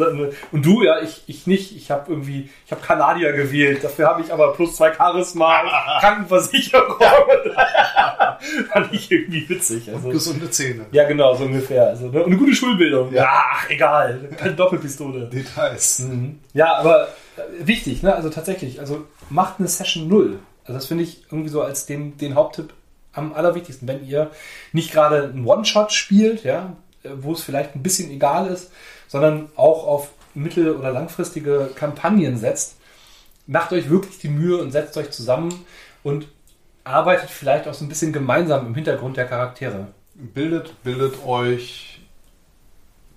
und du, ja, ich, ich nicht, ich habe irgendwie, ich habe Kanadier gewählt, dafür habe ich aber plus zwei Charisma, (laughs) Krankenversicherung. (laughs) Fand ich irgendwie witzig. Also, und gesunde Zähne. Ja, genau, so ungefähr. Also, ne? Und eine gute Schulbildung. Ja, ach, egal. Keine Doppelpistole. Details. Mhm. Ja, aber äh, wichtig, ne? Also tatsächlich, also macht eine Session null. Also das finde ich irgendwie so als den, den Haupttipp am allerwichtigsten. Wenn ihr nicht gerade einen One-Shot spielt, ja, wo es vielleicht ein bisschen egal ist, sondern auch auf mittel- oder langfristige Kampagnen setzt, macht euch wirklich die Mühe und setzt euch zusammen und arbeitet vielleicht auch so ein bisschen gemeinsam im Hintergrund der Charaktere. Bildet, bildet euch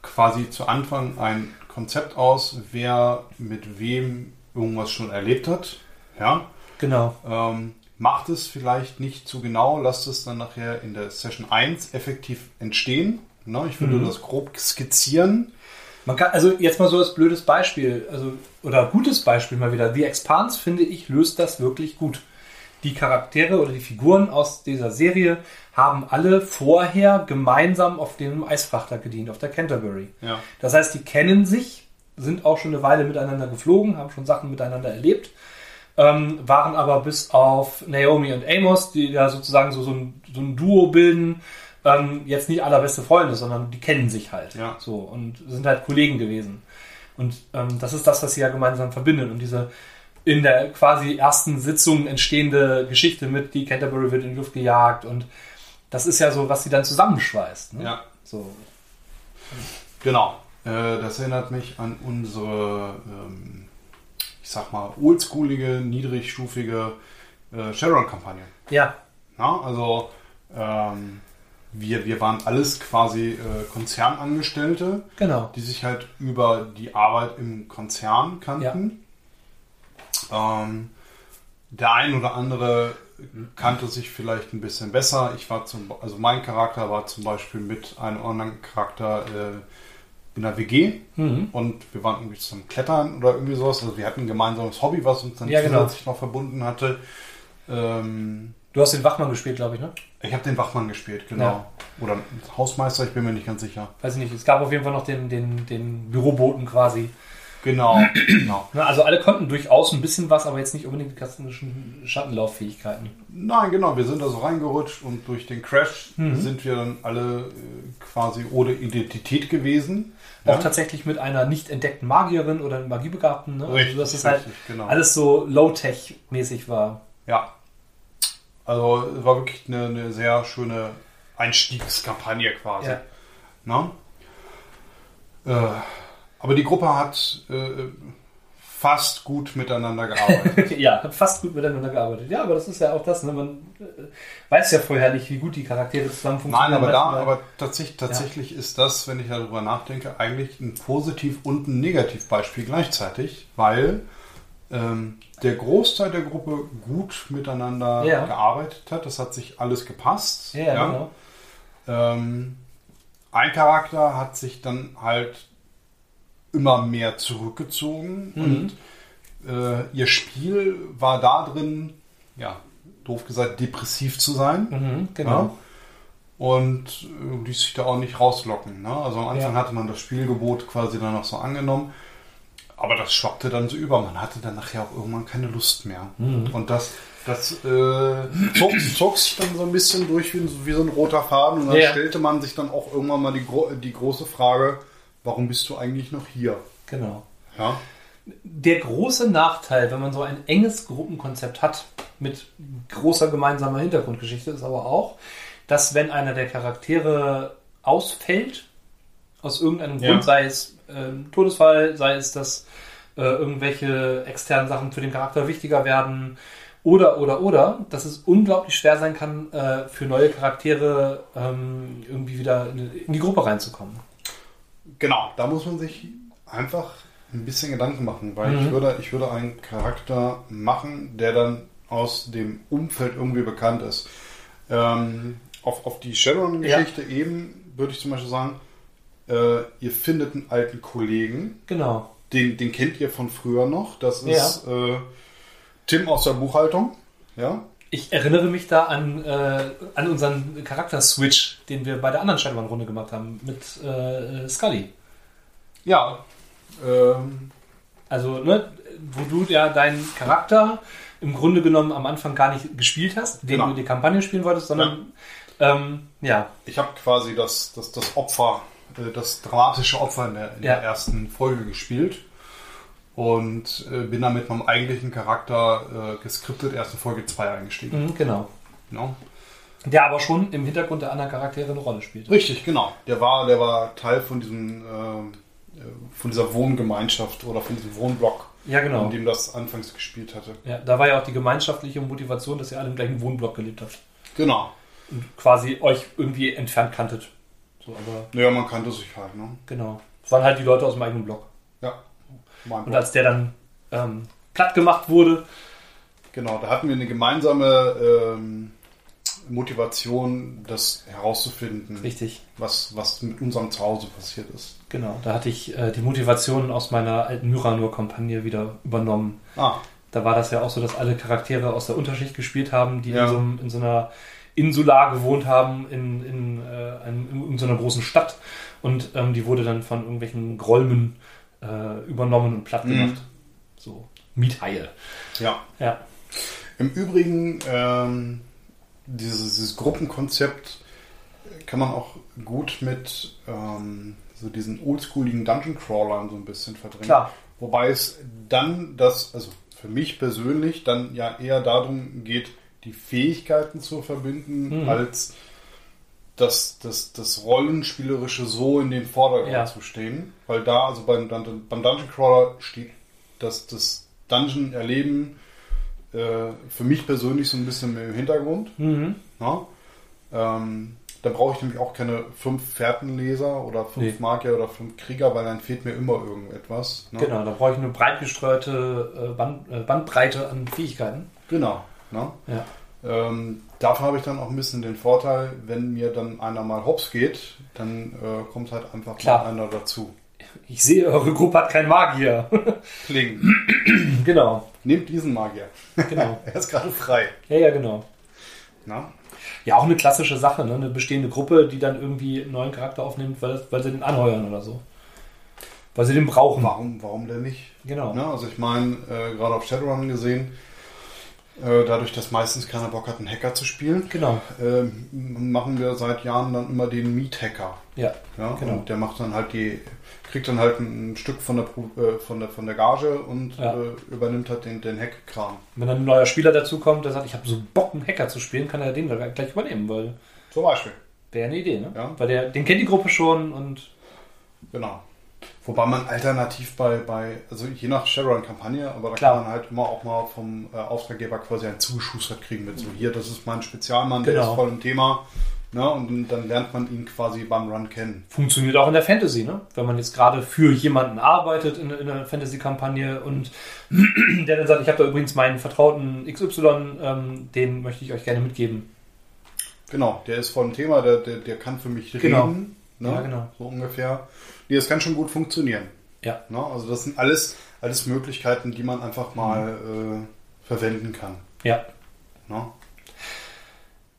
quasi zu Anfang ein Konzept aus, wer mit wem irgendwas schon erlebt hat. Ja. Genau. Ähm, macht es vielleicht nicht zu genau, lasst es dann nachher in der Session 1 effektiv entstehen. Ne? Ich würde mhm. das grob skizzieren. Man kann, also jetzt mal so als blödes Beispiel, also, oder gutes Beispiel mal wieder. The Expanse, finde ich, löst das wirklich gut. Die Charaktere oder die Figuren aus dieser Serie haben alle vorher gemeinsam auf dem Eisfrachter gedient, auf der Canterbury. Ja. Das heißt, die kennen sich, sind auch schon eine Weile miteinander geflogen, haben schon Sachen miteinander erlebt, ähm, waren aber bis auf Naomi und Amos, die ja sozusagen so, so, ein, so ein Duo bilden, ähm, jetzt nicht allerbeste Freunde, sondern die kennen sich halt. Ja. So und sind halt Kollegen gewesen. Und ähm, das ist das, was sie ja gemeinsam verbindet. Und diese in der quasi ersten Sitzung entstehende Geschichte mit, die Canterbury wird in die Luft gejagt und das ist ja so, was sie dann zusammenschweißt. Ne? Ja. So. Genau. Äh, das erinnert mich an unsere ähm, ich sag mal, oldschoolige, niedrigstufige äh, Shadowrun-Kampagne. Ja. Ja, also ähm, wir, wir waren alles quasi äh, Konzernangestellte, Genau. die sich halt über die Arbeit im Konzern kannten. Ähm, der ein oder andere kannte sich vielleicht ein bisschen besser. Ich war zum, also mein Charakter war zum Beispiel mit einem anderen Charakter äh, in der WG Mhm. und wir waren irgendwie zum Klettern oder irgendwie sowas. Also wir hatten ein gemeinsames Hobby, was uns dann Ja, genau. zusätzlich noch verbunden hatte. Ähm, Du hast den Wachmann gespielt, glaube ich, ne? ich habe den Wachmann gespielt, genau. Ja. Oder Hausmeister, ich bin mir nicht ganz sicher. Weiß ich nicht. Es gab auf jeden Fall noch den, den, den Büroboten quasi. Genau, (clears throat) genau. Ne, Also alle konnten durchaus ein bisschen was, aber jetzt nicht unbedingt die klassischen Schattenlauffähigkeiten. Nein, genau, wir sind da so reingerutscht und durch den Crash Mhm. sind wir dann alle äh, quasi ohne Identität gewesen. Auch Ja? tatsächlich mit einer nicht entdeckten Magierin oder Magiebegabten. Ne? Richtig, also dass es halt richtig, genau. alles so Low-Tech-mäßig war. Ja. Also es war wirklich eine, eine sehr schöne Einstiegskampagne quasi. Ja. Ne? Äh, aber die Gruppe hat äh, fast gut miteinander gearbeitet. (laughs) ja, hat fast gut miteinander gearbeitet. Ja, aber das ist ja auch das. Ne? Man äh, weiß ja vorher nicht, wie gut die Charaktere zusammen funktionieren. Nein, aber da, aber tatsächlich, tatsächlich ist das, wenn ich darüber nachdenke, eigentlich ein Positiv- und ein Negativbeispiel gleichzeitig, weil ähm, der Großteil der Gruppe gut miteinander Ja. gearbeitet hat. Das hat sich alles gepasst. Ja, ja, genau. Ähm, ein Charakter hat sich dann halt immer mehr zurückgezogen Mhm. und äh, ihr Spiel war da drin, ja, doof gesagt, depressiv zu sein. Mhm, genau. Ja? Und äh, ließ sich da auch nicht rauslocken. Ne? Also am Anfang Ja. hatte man das Spielgebot quasi dann noch so angenommen. Aber das schwappte dann so über. Man hatte dann nachher auch irgendwann keine Lust mehr. Mhm. Und das, das äh, zog, zog sich dann so ein bisschen durch wie, wie so ein roter Faden. Und dann Ja. stellte man sich dann auch irgendwann mal die, die große Frage, warum bist du eigentlich noch hier? genau. Ja? Der große Nachteil, wenn man so ein enges Gruppenkonzept hat, mit großer gemeinsamer Hintergrundgeschichte, ist aber auch, dass wenn einer der Charaktere ausfällt, aus irgendeinem Ja. Grund, sei es ähm, Todesfall, sei es, dass äh, irgendwelche externen Sachen für den Charakter wichtiger werden, oder, oder, oder, dass es unglaublich schwer sein kann, äh, für neue Charaktere ähm, irgendwie wieder in, in die Gruppe reinzukommen. Genau, da muss man sich einfach ein bisschen Gedanken machen, weil ich, Mhm. würde, ich würde einen Charakter machen, der dann aus dem Umfeld irgendwie bekannt ist. Ähm, auf, auf die Shadowrun-Geschichte eben würde ich zum Beispiel sagen, äh, ihr findet einen alten Kollegen, Genau. den, den kennt ihr von früher noch, das ist äh, Tim aus der Buchhaltung. Ja, Ich erinnere mich da an, äh, an unseren Charakter-Switch, den wir bei der anderen Shadowrun-Runde gemacht haben, mit äh, Scully. ja ähm, Also, ne, wo du ja deinen Charakter im Grunde genommen am Anfang gar nicht gespielt hast, den Genau. du die Kampagne spielen wolltest, sondern ähm, ja, ich habe quasi das, das, das Opfer, äh, das dramatische Opfer in der, in Ja. der ersten Folge gespielt und äh, bin dann mit meinem eigentlichen Charakter äh, geskriptet erst in Folge 2 eingestiegen. mhm, genau. Genau. Der aber schon im Hintergrund der anderen Charaktere eine Rolle spielt. Richtig, genau. Der war, der war Teil von diesem ähm, äh, von dieser Wohngemeinschaft oder von diesem Wohnblock, Ja, genau. in dem das anfangs gespielt hatte. Ja, da war ja auch die gemeinschaftliche Motivation, dass ihr alle im gleichen Wohnblock gelebt habt. Genau. Und quasi euch irgendwie entfernt kanntet. So, aber Naja, man kannte sich halt, ne? genau. Es waren halt die Leute aus dem eigenen Block. Mein Und als der dann ähm, platt gemacht wurde, Genau, da hatten wir eine gemeinsame ähm, Motivation, das herauszufinden, richtig, was, was mit unserem Zuhause passiert ist. genau, da hatte ich äh, die Motivation aus meiner alten Myranur-Kampagne wieder übernommen. Ah, Da war das ja auch so, dass alle Charaktere aus der Unterschicht gespielt haben, die Ja. in, so, in so einer Insular gewohnt haben, in, in, äh, einem, in so einer großen Stadt. Und ähm, die wurde dann von irgendwelchen Grolmen äh, übernommen und platt Mhm. gemacht. So, Miethaie. ja. Ja. Im Übrigen, ähm, dieses, dieses Gruppenkonzept kann man auch gut mit ähm, so diesen oldschooligen Dungeon Crawlern so ein bisschen verdrängen. Klar. Wobei es dann das, also für mich persönlich, dann ja eher darum geht, die Fähigkeiten zu verbinden, Mhm. als das, das, das Rollenspielerische so in den Vordergrund Ja. zu stehen. Weil da, also beim, beim Dungeon Crawler steht das, das Dungeon erleben äh, für mich persönlich so ein bisschen im Hintergrund. Mhm. Ähm, da brauche ich nämlich auch keine fünf Fährtenleser oder fünf Nee. Magier oder fünf Krieger, weil dann fehlt mir immer irgendetwas. Ne? Genau, da brauche ich eine breit gestreute äh, Band, äh, Bandbreite an Fähigkeiten. Genau. Ne? Ja. Ähm, dafür habe ich dann auch ein bisschen den Vorteil, wenn mir dann einer mal hops geht, dann äh, kommt halt einfach Klar. mal einer dazu. Ich sehe, eure Gruppe hat keinen Magier. (laughs) Kling. (clears throat) genau, Nehmt diesen Magier. genau. (laughs) er ist gerade frei. Ja, ja, genau. Na? Ja, auch eine klassische Sache, ne? eine bestehende Gruppe, die dann irgendwie einen neuen Charakter aufnimmt, weil, weil sie den anheuern oder so. Weil sie den brauchen. Warum, warum denn nicht? Genau. Ne? Also ich meine, äh, gerade auf Shadowrun gesehen, dadurch, dass meistens keiner Bock hat, einen Hacker zu spielen, Genau. äh, machen wir seit Jahren dann immer den Meat-Hacker. Ja, Ja? Genau. Und der macht dann halt die, kriegt dann halt ein Stück von der, äh, von der, von der Gage und Ja. äh, übernimmt halt den, den Hackkram. wenn dann ein neuer Spieler dazukommt, der sagt, ich habe so Bock, einen Hacker zu spielen, kann er den gleich übernehmen, weil Zum Beispiel. wäre eine Idee, ne? Ja. Weil der, den kennt die Gruppe schon und Genau. Wobei man alternativ bei, bei also je nach Shadowrun-Kampagne, aber da Klar. kann man halt immer auch mal vom äh, Auftraggeber quasi einen zugeschustert kriegen mit so, hier, das ist mein Spezialmann, der Genau. ist voll im Thema. Ne? Und dann lernt man ihn quasi beim Run kennen. funktioniert auch in der Fantasy, ne? Wenn man jetzt gerade für jemanden arbeitet in, in einer Fantasy-Kampagne und (clears throat) der dann sagt, ich habe da übrigens meinen Vertrauten XY, ähm, den möchte ich euch gerne mitgeben. Genau, der ist voll im Thema, der, der, der kann für mich Genau. reden. Ne? Ja, genau. So ungefähr. Nee, das kann schon gut funktionieren. Ja. Ne? Also das sind alles, alles Möglichkeiten, die man einfach mal äh, verwenden kann. Ja. Ne?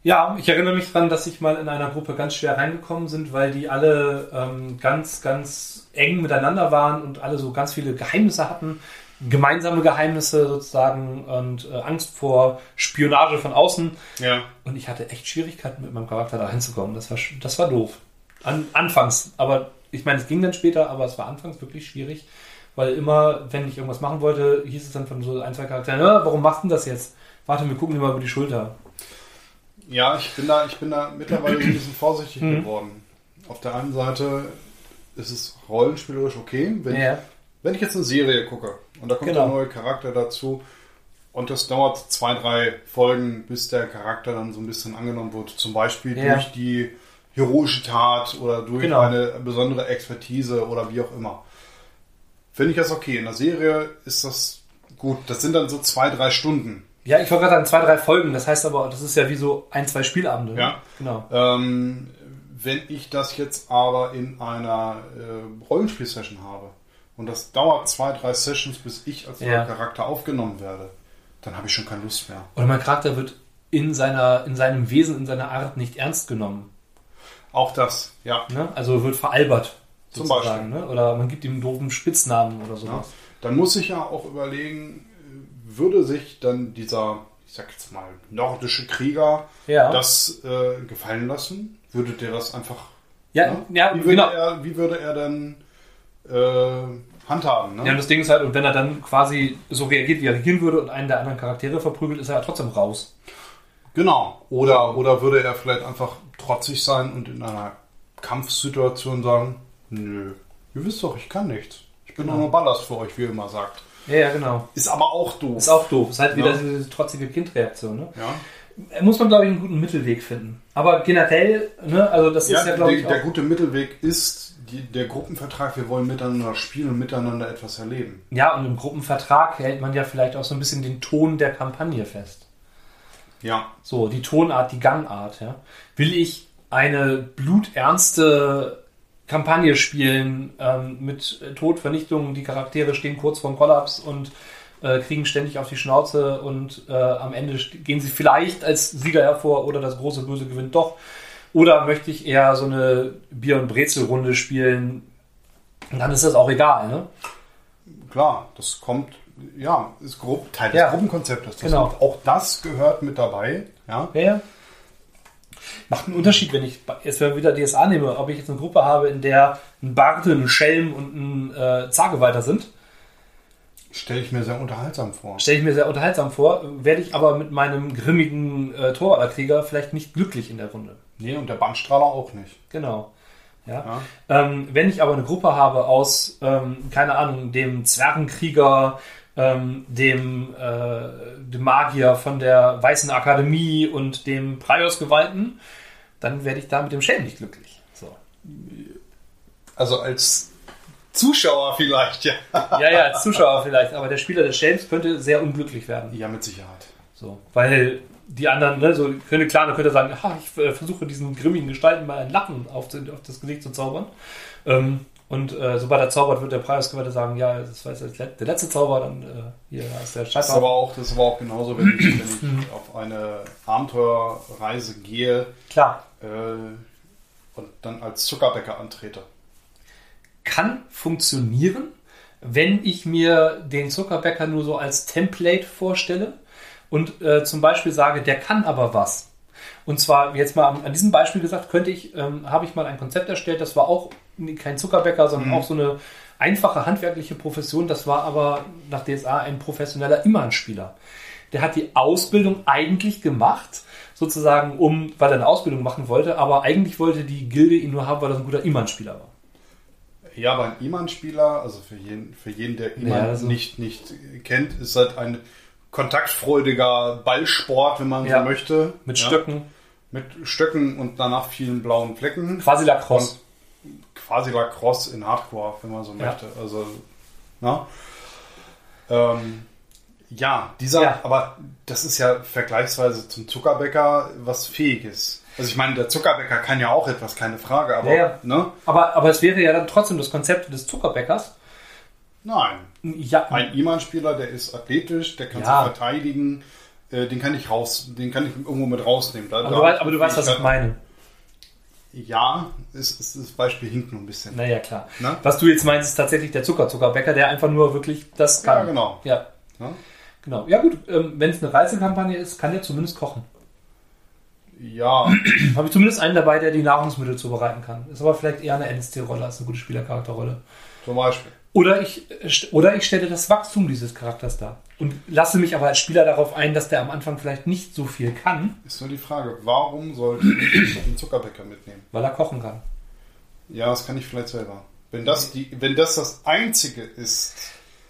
Ja, ich erinnere mich dran, dass ich mal in einer Gruppe ganz schwer reingekommen sind, weil die alle ähm, ganz, ganz eng miteinander waren und alle so ganz viele Geheimnisse hatten, gemeinsame Geheimnisse sozusagen und äh, Angst vor Spionage von außen. Ja. Und ich hatte echt Schwierigkeiten mit meinem Charakter da reinzukommen. Das war, das war doof. An, anfangs. Aber ich meine, es ging dann später, aber es war anfangs wirklich schwierig. Weil immer, wenn ich irgendwas machen wollte, hieß es dann von so ein, zwei Charakteren, "Ja, warum machst du das jetzt? Warte, wir gucken dir mal über die Schulter. Ja, ich bin da, ich bin da mittlerweile ein bisschen vorsichtig Mhm. geworden. Auf der einen Seite ist es rollenspielerisch okay, wenn, Ja, wenn ich jetzt eine Serie gucke und da kommt Genau. ein neuer Charakter dazu und das dauert zwei, drei Folgen, bis der Charakter dann so ein bisschen angenommen wird. Zum Beispiel Ja. durch die heroische Tat oder durch Genau. eine besondere Expertise oder wie auch immer. Finde ich das okay. In der Serie ist das gut. Das sind dann so zwei, drei Stunden. Ja, ich wollte gerade sagen, zwei, drei Folgen. Das heißt aber, das ist ja wie so ein, zwei Spielabende. Ja. Genau. Ähm, wenn ich das jetzt aber in einer äh, Rollenspiel-Session habe und das dauert zwei, drei Sessions, bis ich als Ja. Charakter aufgenommen werde, dann habe ich schon keine Lust mehr. Oder mein Charakter wird in, seiner, in seinem Wesen, in seiner Art nicht ernst genommen. Auch das, ja. Ne? Also wird veralbert. Zum sozusagen, Ne? Oder man gibt ihm einen doofen Spitznamen oder ja. sowas. Dann muss ich ja auch überlegen, äh, würde sich dann dieser, ich sag jetzt mal, nordische Krieger Ja. das äh, gefallen lassen? Würde der das einfach. Ja, ne? ja, wie, würde genau. er, wie würde er dann äh, handhaben? Ne? Ja, und das Ding ist halt, und wenn er dann quasi so reagiert, wie er reagieren würde und einen der anderen Charaktere verprügelt, ist er ja trotzdem raus. Genau. Oder, oder würde er vielleicht einfach trotzig sein und in einer Kampfsituation sagen, nö, ihr wisst doch, ich kann nichts. Ich bin Genau. nur Ballast für euch, wie ihr immer sagt. Ja, ja, genau. Ist aber auch doof. Ist auch doof. Ist halt wieder Ja. diese trotzige Kindreaktion. Ne? ja, muss man, glaube ich, einen guten Mittelweg finden. Aber generell, ne, also das ja, ist ja, glaube der, ich, der gute Mittelweg ist die, der Gruppenvertrag, wir wollen miteinander spielen und miteinander etwas erleben. ja, und im Gruppenvertrag hält man ja vielleicht auch so ein bisschen den Ton der Kampagne fest. Ja, So, die Tonart, die Gangart, ja. Will ich eine bluternste Kampagne spielen ähm, mit äh, Todvernichtung, die Charaktere stehen kurz vorm Kollaps und äh, kriegen ständig auf die Schnauze und äh, am Ende gehen sie vielleicht als Sieger hervor oder das große Böse gewinnt doch. Oder möchte ich eher so eine Bier- und Brezelrunde spielen? Und dann ist das auch egal, ne? klar, das kommt, ja, ist grob Teil des Ja. Gruppenkonzeptes. Das Genau. auch das gehört mit dabei. Ja, Ja. Macht einen Unterschied, wenn ich jetzt wieder DSA nehme, ob ich jetzt eine Gruppe habe, in der ein Barte, ein Schelm und ein äh, Zageweiter sind. stelle ich mir sehr unterhaltsam vor. Stelle ich mir sehr unterhaltsam vor, werde ich aber mit meinem grimmigen äh, Torwartkrieger vielleicht nicht glücklich in der Runde. Nee, und der Bandstrahler auch nicht. Genau. Ja. Ja. Ähm, wenn ich aber eine Gruppe habe aus, ähm, keine Ahnung, dem Zwergenkrieger, ähm, dem, äh, dem Magier von der Weißen Akademie und dem Praios-Geweihten, dann werde ich da mit dem Schelm nicht glücklich. So. Also als Zuschauer vielleicht, ja. Ja, ja, als Zuschauer vielleicht, aber der Spieler des Schelms könnte sehr unglücklich werden. Ja, mit Sicherheit. So, weil die anderen, ne, so könnte klar, könnte sagen, ha, ich äh, versuche diesen grimmigen Gestalten mal ein Lachen auf, den, auf das Gesicht zu zaubern. Ähm, und äh, sobald er zaubert, wird der Preisgeweihte sagen, ja, das war jetzt der letzte Zauber, dann äh, hier ist der Das Scheiß ist aber auch, das ist aber auch genauso, wenn ich, wenn ich auf eine Abenteuerreise gehe Klar, äh, und dann als Zuckerbäcker antrete. kann funktionieren, wenn ich mir den Zuckerbäcker nur so als Template vorstelle und äh, zum Beispiel sage, der kann aber was. Und zwar jetzt mal an, an diesem Beispiel gesagt, könnte ich, ähm, habe ich mal ein Konzept erstellt, das war auch kein Zuckerbäcker, sondern Mhm. auch so eine einfache handwerkliche Profession. Das war aber nach DSA ein professioneller Immerspieler. Der hat die Ausbildung eigentlich gemacht, sozusagen, um, weil er eine Ausbildung machen wollte, aber eigentlich wollte die Gilde ihn nur haben, weil er so ein guter Immerspieler war. Ja, aber ein Iman-Spieler, also für jeden, für jeden, der Iman Ja, also- nicht, nicht kennt, ist halt ein kontaktfreudiger Ballsport, wenn man Ja. so möchte. Mit ja, Stöcken, Mit Stöcken und danach vielen blauen Flecken. quasi Lacrosse. Quasi Lacrosse in Hardcore, wenn man so Ja. möchte. Also, na? Ähm, ja, dieser, Ja. aber das ist ja vergleichsweise zum Zuckerbäcker was Fähiges. Also ich meine, der Zuckerbäcker kann ja auch etwas, keine Frage, aber Ja, ja. ne? Aber, aber es wäre ja dann trotzdem das Konzept des Zuckerbäckers. Nein. Ja, Ein Iman-Spieler, der ist athletisch, der kann Ja. sich verteidigen, äh, den kann ich raus, den kann ich irgendwo mit rausnehmen. Da, aber, du, aber du weißt, was ich meine. Ja, ist, ist, das Beispiel hinkt nur ein bisschen. Naja, klar. Ne? Was du jetzt meinst, ist tatsächlich der Zucker-Zuckerbäcker, der einfach nur wirklich das kann. Ja, genau. Ja, Ja? genau. Ja gut, ähm, wenn es eine Reisekampagne ist, kann der zumindest kochen. ja, (clears throat) Habe ich zumindest einen dabei, der die Nahrungsmittel zubereiten kann. Ist aber vielleicht eher eine NSC-Rolle als eine gute Spielercharakterrolle. zum Beispiel. Oder ich, äh, oder ich stelle das Wachstum dieses Charakters dar und lasse mich aber als Spieler darauf ein, dass der am Anfang vielleicht nicht so viel kann, Ist nur die Frage, warum sollte ich den Zuckerbäcker mitnehmen? weil er kochen kann. Ja, das kann ich vielleicht selber. Wenn das, die, wenn das das Einzige ist,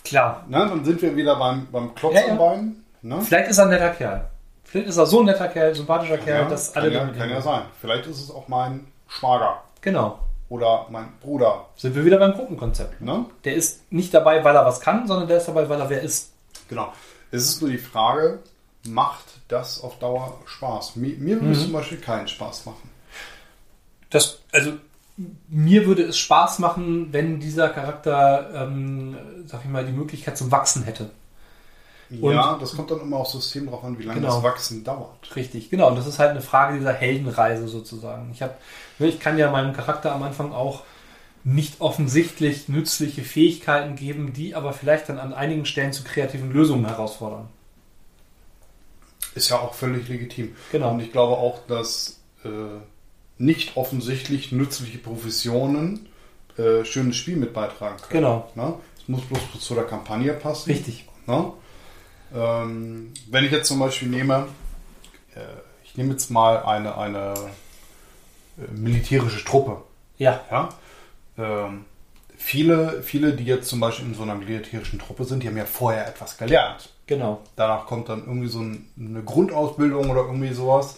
Klar. ne, dann sind wir wieder beim, beim Klotz Ja, ja. am Bein. Ne? Vielleicht ist er ein netter Kerl. Vielleicht ist er so ein netter Kerl, sympathischer Kerl, Ja, dass alle kann, ja, kann ja sein. Vielleicht ist es auch mein Schwager Genau. oder mein Bruder. Sind wir wieder beim Gruppenkonzept. Ne? Der ist nicht dabei, weil er was kann, sondern der ist dabei, weil er wer ist. Genau. Es ist nur die Frage, macht das auf Dauer Spaß? Mir, mir Mhm. würde es zum Beispiel keinen Spaß machen. Das, also mir würde es Spaß machen, wenn dieser Charakter, ähm, sag ich mal, die Möglichkeit zum Wachsen hätte. Und- ja, das kommt dann immer aufs System drauf an, wie lange Genau. das Wachsen dauert. Richtig, genau. Und das ist halt eine Frage dieser Heldenreise sozusagen. Ich, hab, ich kann ja meinem Charakter am Anfang auch nicht offensichtlich nützliche Fähigkeiten geben, die aber vielleicht dann an einigen Stellen zu kreativen Lösungen herausfordern. Ist ja auch völlig legitim. Genau. Und ich glaube auch, dass äh, nicht offensichtlich nützliche Professionen äh, schönes Spiel mit beitragen können. Genau. Ne? Es muss bloß zu der Kampagne passen. Richtig. Ne? Ähm, wenn ich jetzt zum Beispiel nehme, äh, ich nehme jetzt mal eine, eine äh, militärische Truppe. Ja, Ja? Ähm, viele, viele, die jetzt zum Beispiel in so einer militärischen Truppe sind, die haben ja vorher etwas gelernt. genau. Danach kommt dann irgendwie so ein, eine Grundausbildung oder irgendwie sowas.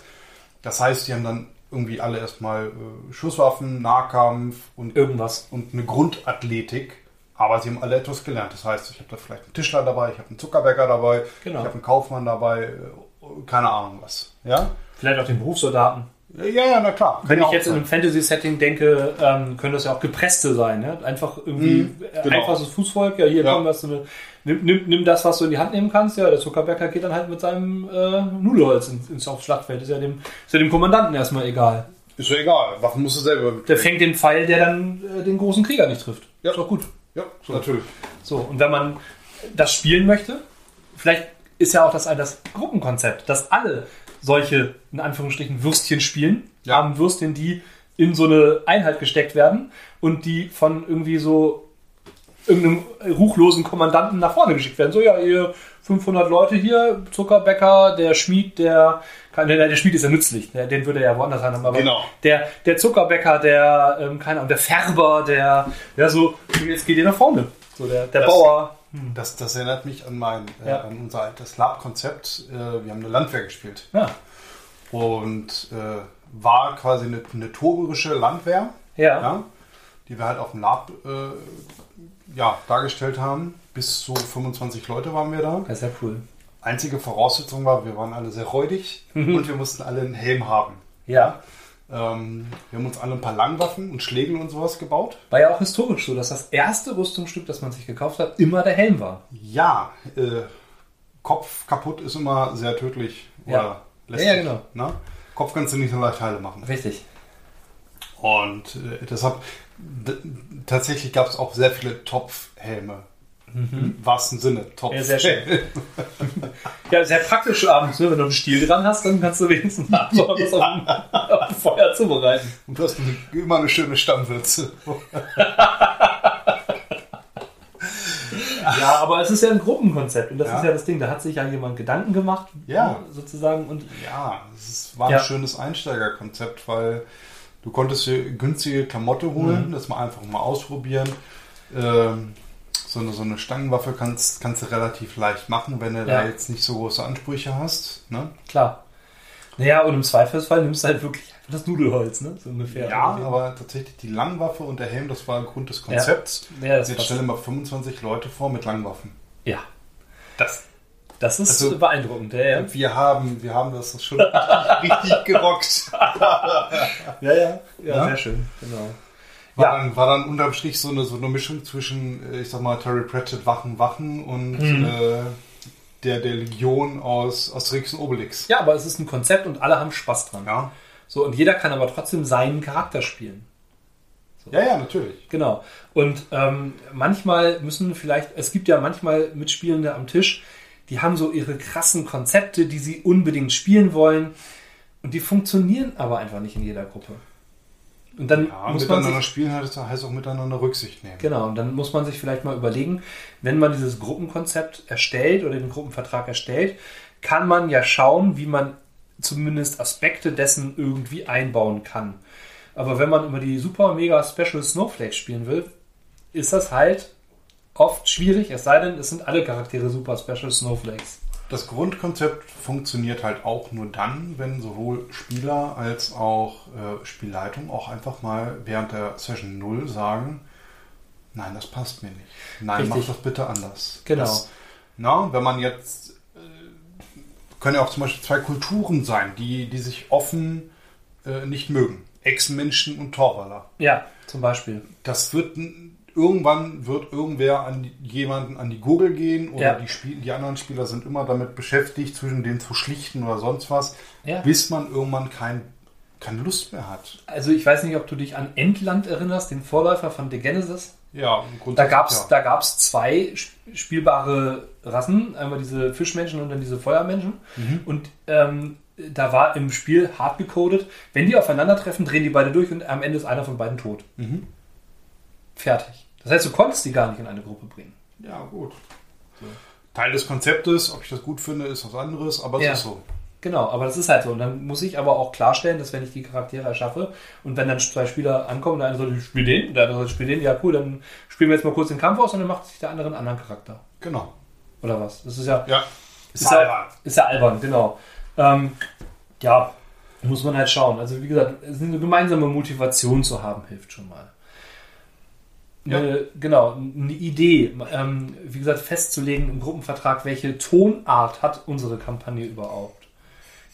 Das heißt, die haben dann irgendwie alle erstmal äh, Schusswaffen, Nahkampf und, Irgendwas. und eine Grundathletik. Aber sie haben alle etwas gelernt. Das heißt, ich habe da vielleicht einen Tischler dabei, ich habe einen Zuckerbäcker dabei, Genau. ich habe einen Kaufmann dabei, äh, keine Ahnung was. Ja? Vielleicht auch den Berufssoldaten. Ja, ja, na klar. Wenn ich jetzt in sein. einem Fantasy-Setting denke, ähm, können das ja auch Gepresste sein. Ne? Einfach irgendwie äh, genau. einfaches Fußvolk. Ja, hier Ja. komm, was du, nimm, nimm, nimm das, was du in die Hand nehmen kannst. Ja, der Zuckerbäcker geht dann halt mit seinem äh, Nudelholz ins, ins Schlachtfeld. Ist ja, dem, ist ja dem Kommandanten erstmal egal. Ist ja egal. Waffen musst du selber Der mitkriegen. fängt den Pfeil, der dann äh, den großen Krieger nicht trifft. Ja. Ist doch gut. Ja, natürlich. So, und wenn man das spielen möchte, vielleicht ist ja auch das das Gruppenkonzept, dass alle solche, in Anführungsstrichen, Würstchen spielen, Ja. haben Würstchen, die in so eine Einheit gesteckt werden und die von irgendwie so irgendeinem ruchlosen Kommandanten nach vorne geschickt werden. So, ja, ihr 500 Leute hier, Zuckerbäcker, der Schmied, der, der, der Schmied ist ja nützlich, der, den würde er ja woanders haben, aber Genau. der, der Zuckerbäcker, der, ähm, keine Ahnung, der Färber, der, ja, so, jetzt geht ihr nach vorne. So, der, der Das- Bauer, Das, das erinnert mich an mein, äh, Ja. an unser altes Lab-Konzept. Äh, wir haben eine Landwehr gespielt. Ja. Und äh, war quasi eine, eine torerische Landwehr, Ja. ja, die wir halt auf dem Lab äh, ja, dargestellt haben. Bis zu 25 Leute waren wir da. Das ist ja cool. Einzige Voraussetzung war, wir waren alle sehr räudig und wir mussten alle einen Helm haben. Ja. Ähm, wir haben uns alle ein paar Langwaffen und Schlägel und sowas gebaut. War ja auch historisch so, dass das erste Rüstungsstück, das man sich gekauft hat, immer der Helm war. Ja, äh, Kopf kaputt ist immer sehr tödlich. Ja. Oder Ja, ja, genau. Ne? Kopf kannst du nicht so leicht heile machen. Richtig. Und äh, deshalb, tatsächlich gab es auch sehr viele Topfhelme. Im wahrsten Sinne. Mhm. Ja, sehr schön. (laughs) Ja, sehr praktisch abends, ne? wenn du einen Stiel dran hast, dann kannst du wenigstens abends was auf, dem, auf dem Feuer zubereiten. Und du hast eine, immer eine schöne Stammwürze. (laughs) Ja, aber es ist ja ein Gruppenkonzept und das Ja. ist ja das Ding. Da hat sich ja jemand Gedanken gemacht, Ja. ne, sozusagen. Und Ja, es war Ja. ein schönes Einsteigerkonzept, weil du konntest dir günstige Klamotte holen, das mal einfach mal ausprobieren. Ähm, so, eine, so eine Stangenwaffe kannst, kannst du relativ leicht machen, wenn du Ja. da jetzt nicht so große Ansprüche hast. Ne? klar. Naja, und im Zweifelsfall nimmst du halt wirklich einfach das Nudelholz, ne? So ungefähr. Ja, aber tatsächlich die Langwaffe und der Helm, das war Grund des Konzepts. Ja, das Jetzt passt. stell dir mal 25 Leute vor mit Langwaffen. Ja. Das, Das ist Also- beeindruckend, ja, ja. wir, haben, wir haben das schon richtig, (laughs) richtig gerockt. (laughs) Ja, ja. Ja, Ja? sehr schön, genau. War, Ja. dann, war dann unterm Strich so eine, so eine Mischung zwischen, äh, ich sag mal, Terry Pratchett Wachen, Wachen und Mhm. äh, der, der Legion aus Asterix und Obelix. Ja, aber es ist ein Konzept und alle haben Spaß dran. Ja, So, und jeder kann aber trotzdem seinen Charakter spielen. ja, ja natürlich. Genau. Und ähm, manchmal müssen vielleicht, es gibt ja manchmal Mitspielende am Tisch, die haben so ihre krassen Konzepte, die sie unbedingt spielen wollen. Und die funktionieren aber einfach nicht in jeder Gruppe. Und dann Ja, muss man miteinander sich, spielen heißt, heißt auch miteinander Rücksicht nehmen. genau, und dann muss man sich vielleicht mal überlegen, wenn man dieses Gruppenkonzept erstellt oder den Gruppenvertrag erstellt, kann man ja schauen, wie man zumindest Aspekte dessen irgendwie einbauen kann. Aber wenn man über die super mega Special Snowflakes spielen will, ist das halt oft schwierig, es sei denn, es sind alle Charaktere super Special Snowflakes. Das Grundkonzept funktioniert halt auch nur dann, wenn sowohl Spieler als auch äh, Spielleitung auch einfach mal während der Session 0 sagen, nein, das passt mir nicht. Nein, Richtig. mach das bitte anders. Genau. Das, na, wenn man jetzt, äh, können ja auch zum Beispiel zwei Kulturen sein, die, die sich offen äh, nicht mögen. Echsenmenschen und Torwaller. Ja, zum Beispiel. Das wird irgendwann wird irgendwer an jemanden an die Gurgel gehen oder Ja. die, Spiel, die anderen Spieler sind immer damit beschäftigt, zwischen denen zu schlichten oder sonst was, Ja. bis man irgendwann kein, keine Lust mehr hat. Also ich weiß nicht, ob du dich an Endland erinnerst, den Vorläufer von The Genesis. Ja, Da gab es ja. da gab's zwei sp- spielbare Rassen, einmal diese Fischmenschen und dann diese Feuermenschen. Und ähm, da war im Spiel hart gecodet, wenn die aufeinandertreffen, drehen die beide durch und am Ende ist einer von beiden tot. Mhm. Fertig. Das heißt, du konntest die gar nicht in eine Gruppe bringen. Ja, gut. Teil des Konzeptes, ob ich das gut finde, ist was anderes, aber es Ja. ist so. Genau, aber das ist halt so. Und dann muss ich aber auch klarstellen, dass wenn ich die Charaktere erschaffe und wenn dann zwei Spieler ankommen, der eine sagt, ich spiele den, der andere sagt, ich spiele den, ja cool, dann spielen wir jetzt mal kurz den Kampf aus und dann macht sich der andere einen anderen Charakter. Genau. Oder was? Das ist ja, Ja. ist ja, ist ja albern, genau. Ähm, ja, muss man halt schauen. Also wie gesagt, es ist eine gemeinsame Motivation zu haben, hilft schon mal. Eine, Genau, eine Idee, ähm, wie gesagt, festzulegen im Gruppenvertrag, welche Tonart hat unsere Kampagne überhaupt.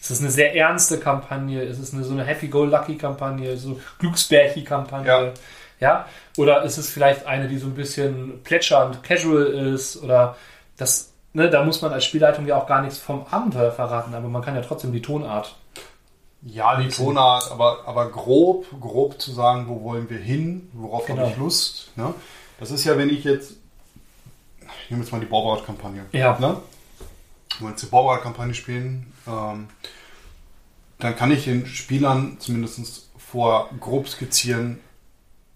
Ist es eine sehr ernste Kampagne? Ist es eine, so eine Happy-Go-Lucky-Kampagne? So Glücksbärchi-Kampagne? Ja. ja. Oder ist es vielleicht eine, die so ein bisschen plätschernd, casual ist? Oder das, ne, da muss man als Spielleitung ja auch gar nichts vom Abenteuer verraten, aber man kann ja trotzdem die Tonart. Ja, die Tonart, aber, aber grob, grob zu sagen, wo wollen wir hin, worauf Genau. habe ich Lust. Ne? Das ist ja, wenn ich jetzt, ich nehme jetzt mal die Baubaut-Kampagne. Ja. Ne? Wenn wir jetzt die Baubaut-Kampagne spielen, ähm, dann kann ich den Spielern zumindest vor grob skizzieren,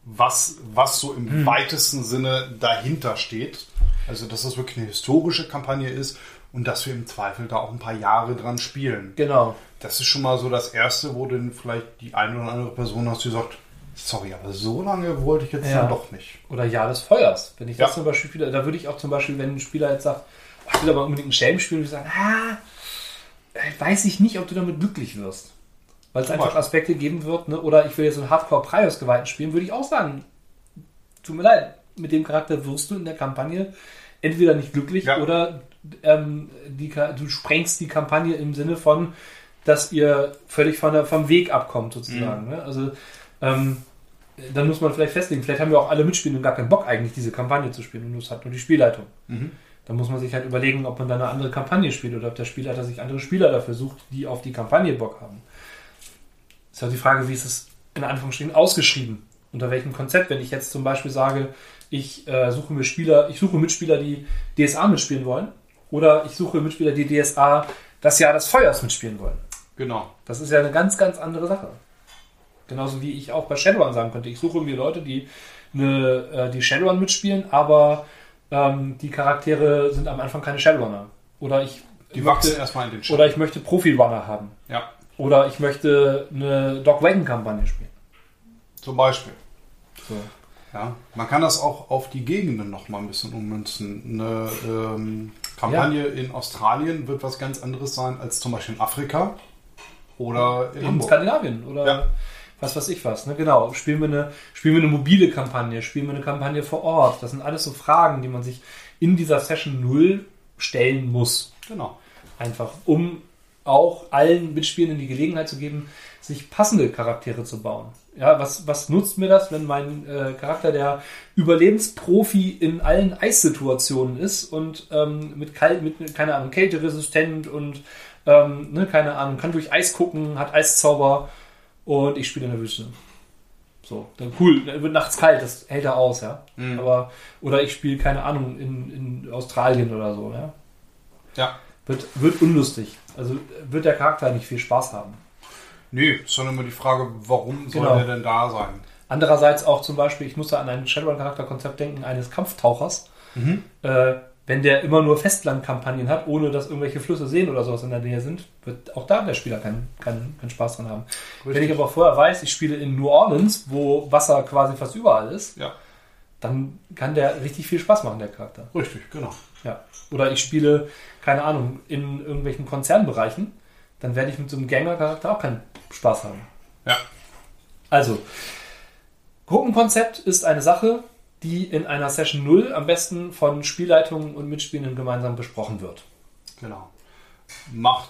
was, was so im Hm. weitesten Sinne dahinter steht. Also, dass das wirklich eine historische Kampagne ist und dass wir im Zweifel da auch ein paar Jahre dran spielen. Genau. Das ist schon mal so das Erste, wo dann vielleicht die eine oder andere Person hast, die sagt, Sorry, aber so lange wollte ich jetzt Ja. dann doch nicht. Oder Jahr des Feuers. Wenn ich das Ja. zum Beispiel spiele, da würde ich auch zum Beispiel, wenn ein Spieler jetzt sagt, "Oh, ich will aber unbedingt einen Schelm spielen, würde ich sagen, ah, äh, weiß ich nicht, ob du damit glücklich wirst. Weil es einfach. Aspekte geben wird, ne? oder ich will jetzt einen Hardcore-Prios-Geweihten spielen, würde ich auch sagen, tut mir leid, mit dem Charakter wirst du in der Kampagne entweder nicht glücklich Ja. oder ähm, die, du sprengst die Kampagne im Sinne von, dass ihr völlig von der, vom Weg abkommt, sozusagen. Ne? Also ähm, dann muss man vielleicht festlegen, vielleicht haben wir auch alle Mitspielenden gar keinen Bock eigentlich, diese Kampagne zu spielen und es hat nur die Spielleitung. Mhm. Dann muss man sich halt überlegen, ob man dann eine andere Kampagne spielt oder ob der Spielleiter sich andere Spieler dafür sucht, die auf die Kampagne Bock haben. Ist ja die Frage, wie ist es in Anführungsstrichen ausgeschrieben? Unter welchem Konzept? Wenn ich jetzt zum Beispiel sage, ich äh, suche mir Spieler, ich suche Mitspieler, die DSA mitspielen wollen, oder ich suche Mitspieler, die DSA das Jahr des Feuers mitspielen wollen. Genau. Das ist ja eine ganz, ganz andere Sache. Genauso wie ich auch bei Shadowrun sagen könnte. Ich suche mir Leute, die, eine, äh, die Shadowrun mitspielen, aber ähm, die Charaktere sind am Anfang keine Shadowrunner. Oder ich, Die möchte, wachsen erstmal in den Schatten. oder ich möchte Profi-Runner haben. Ja, Oder ich möchte eine Dog Wagon-Kampagne spielen. zum Beispiel. So. Ja, man kann das auch auf die Gegenden noch mal ein bisschen ummünzen. Eine ähm, Kampagne in Australien wird was ganz anderes sein als zum Beispiel in Afrika oder in In. Skandinavien oder Ja. was weiß ich was. Ne? Genau. Spielen wir, eine, spielen wir eine mobile Kampagne, spielen wir eine Kampagne vor Ort. Das sind alles so Fragen, die man sich in dieser Session 0 stellen muss. Genau. Einfach, um auch allen Mitspielenden die Gelegenheit zu geben, sich passende Charaktere zu bauen. Ja, was, was nutzt mir das, wenn mein äh, Charakter der Überlebensprofi in allen Eissituationen ist und ähm, mit, kalt, mit, keine Ahnung, kälteresistent und, ähm, ne, keine Ahnung, kann durch Eis gucken, hat Eiszauber und ich spiele in der Wüste. So, dann cool, dann wird nachts kalt, das hält er aus, ja. Mhm. Aber, oder ich spiele, keine Ahnung, in, in Australien oder so, ja. Ja. Wird, wird unlustig. Also wird der Charakter nicht viel Spaß haben. Nee, sondern immer die Frage, warum soll Genau. der denn da sein? Andererseits auch zum Beispiel, ich muss da an ein Shadowrun-Charakterkonzept denken, eines Kampftauchers. Äh, wenn der immer nur Festlandkampagnen hat, ohne dass irgendwelche Flüsse, Seen oder sowas in der Nähe sind, wird auch da der Spieler keinen keinen keinen Spaß dran haben. Wenn ich aber vorher weiß, ich spiele in New Orleans, wo Wasser quasi fast überall ist, Ja, dann kann der richtig viel Spaß machen, der Charakter. richtig, genau. Ja. Oder ich spiele, keine Ahnung, in irgendwelchen Konzernbereichen, dann werde ich mit so einem Ganger-Charakter auch keinen Spaß haben. Ja, Also, Gruppenkonzept ist eine Sache, die in einer Session 0 am besten von Spielleitungen und Mitspielenden gemeinsam besprochen wird. genau. Macht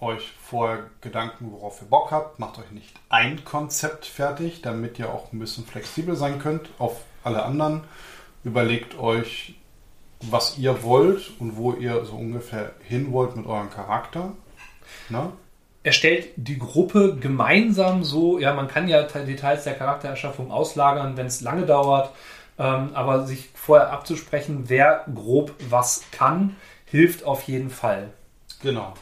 euch vorher Gedanken, worauf ihr Bock habt. Macht euch nicht ein Konzept fertig, damit ihr auch ein bisschen flexibel sein könnt auf alle anderen. Überlegt euch, was ihr wollt und wo ihr so ungefähr hin wollt mit eurem Charakter. Na? Erstellt die Gruppe gemeinsam so, ja, man kann ja Details der Charaktererschaffung auslagern, wenn es lange dauert, ähm, aber sich vorher abzusprechen, wer grob was kann, hilft auf jeden Fall. Genau.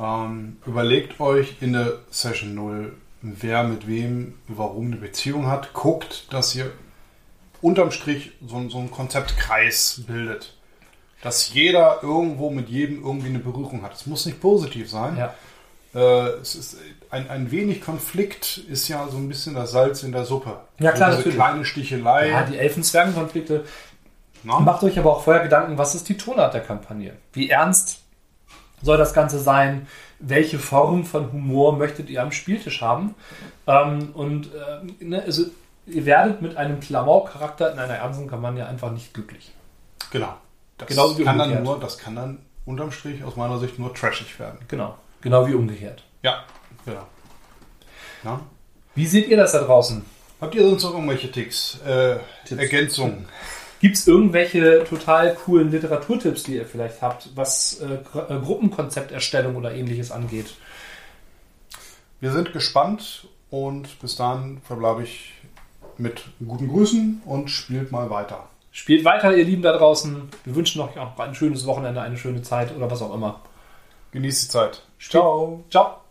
Ähm, überlegt euch in der Session 0, wer mit wem, warum eine Beziehung hat. Guckt, dass ihr unterm Strich so, so einen Konzeptkreis bildet. Dass jeder irgendwo mit jedem irgendwie eine Berührung hat. Es muss nicht positiv sein. Ja. Äh, es ist ein, ein wenig Konflikt ist ja so ein bisschen das Salz in der Suppe. Ja, klar, so diese natürlich. kleine Stichelei. Ja, die Elfen-Zwergen-Konflikte? Macht euch aber auch vorher Gedanken, was ist die Tonart der Kampagne? Wie ernst soll das Ganze sein? Welche Form von Humor möchtet ihr am Spieltisch haben? Ähm, und äh, ne, also, ihr werdet mit einem Klamauk-Charakter in einer ernsten Kampagne einfach nicht glücklich. Genau. Das Genauso wie kann dann nur, das kann dann unterm Strich aus meiner Sicht nur trashig werden. Genau. Genau wie umgekehrt. Ja, genau. Na? Wie seht ihr das da draußen? Habt ihr sonst noch irgendwelche Ticks? Äh, Tipps. Ergänzungen? Gibt es irgendwelche total coolen Literaturtipps, die ihr vielleicht habt, was äh, äh, Gruppenkonzepterstellung oder ähnliches angeht? Wir sind gespannt und bis dahin verbleibe ich mit guten Grüßen und spielt mal weiter. Spielt weiter, ihr Lieben da draußen. Wir wünschen euch auch ein schönes Wochenende, eine schöne Zeit oder was auch immer. Genießt die Zeit. Ciao. Ciao.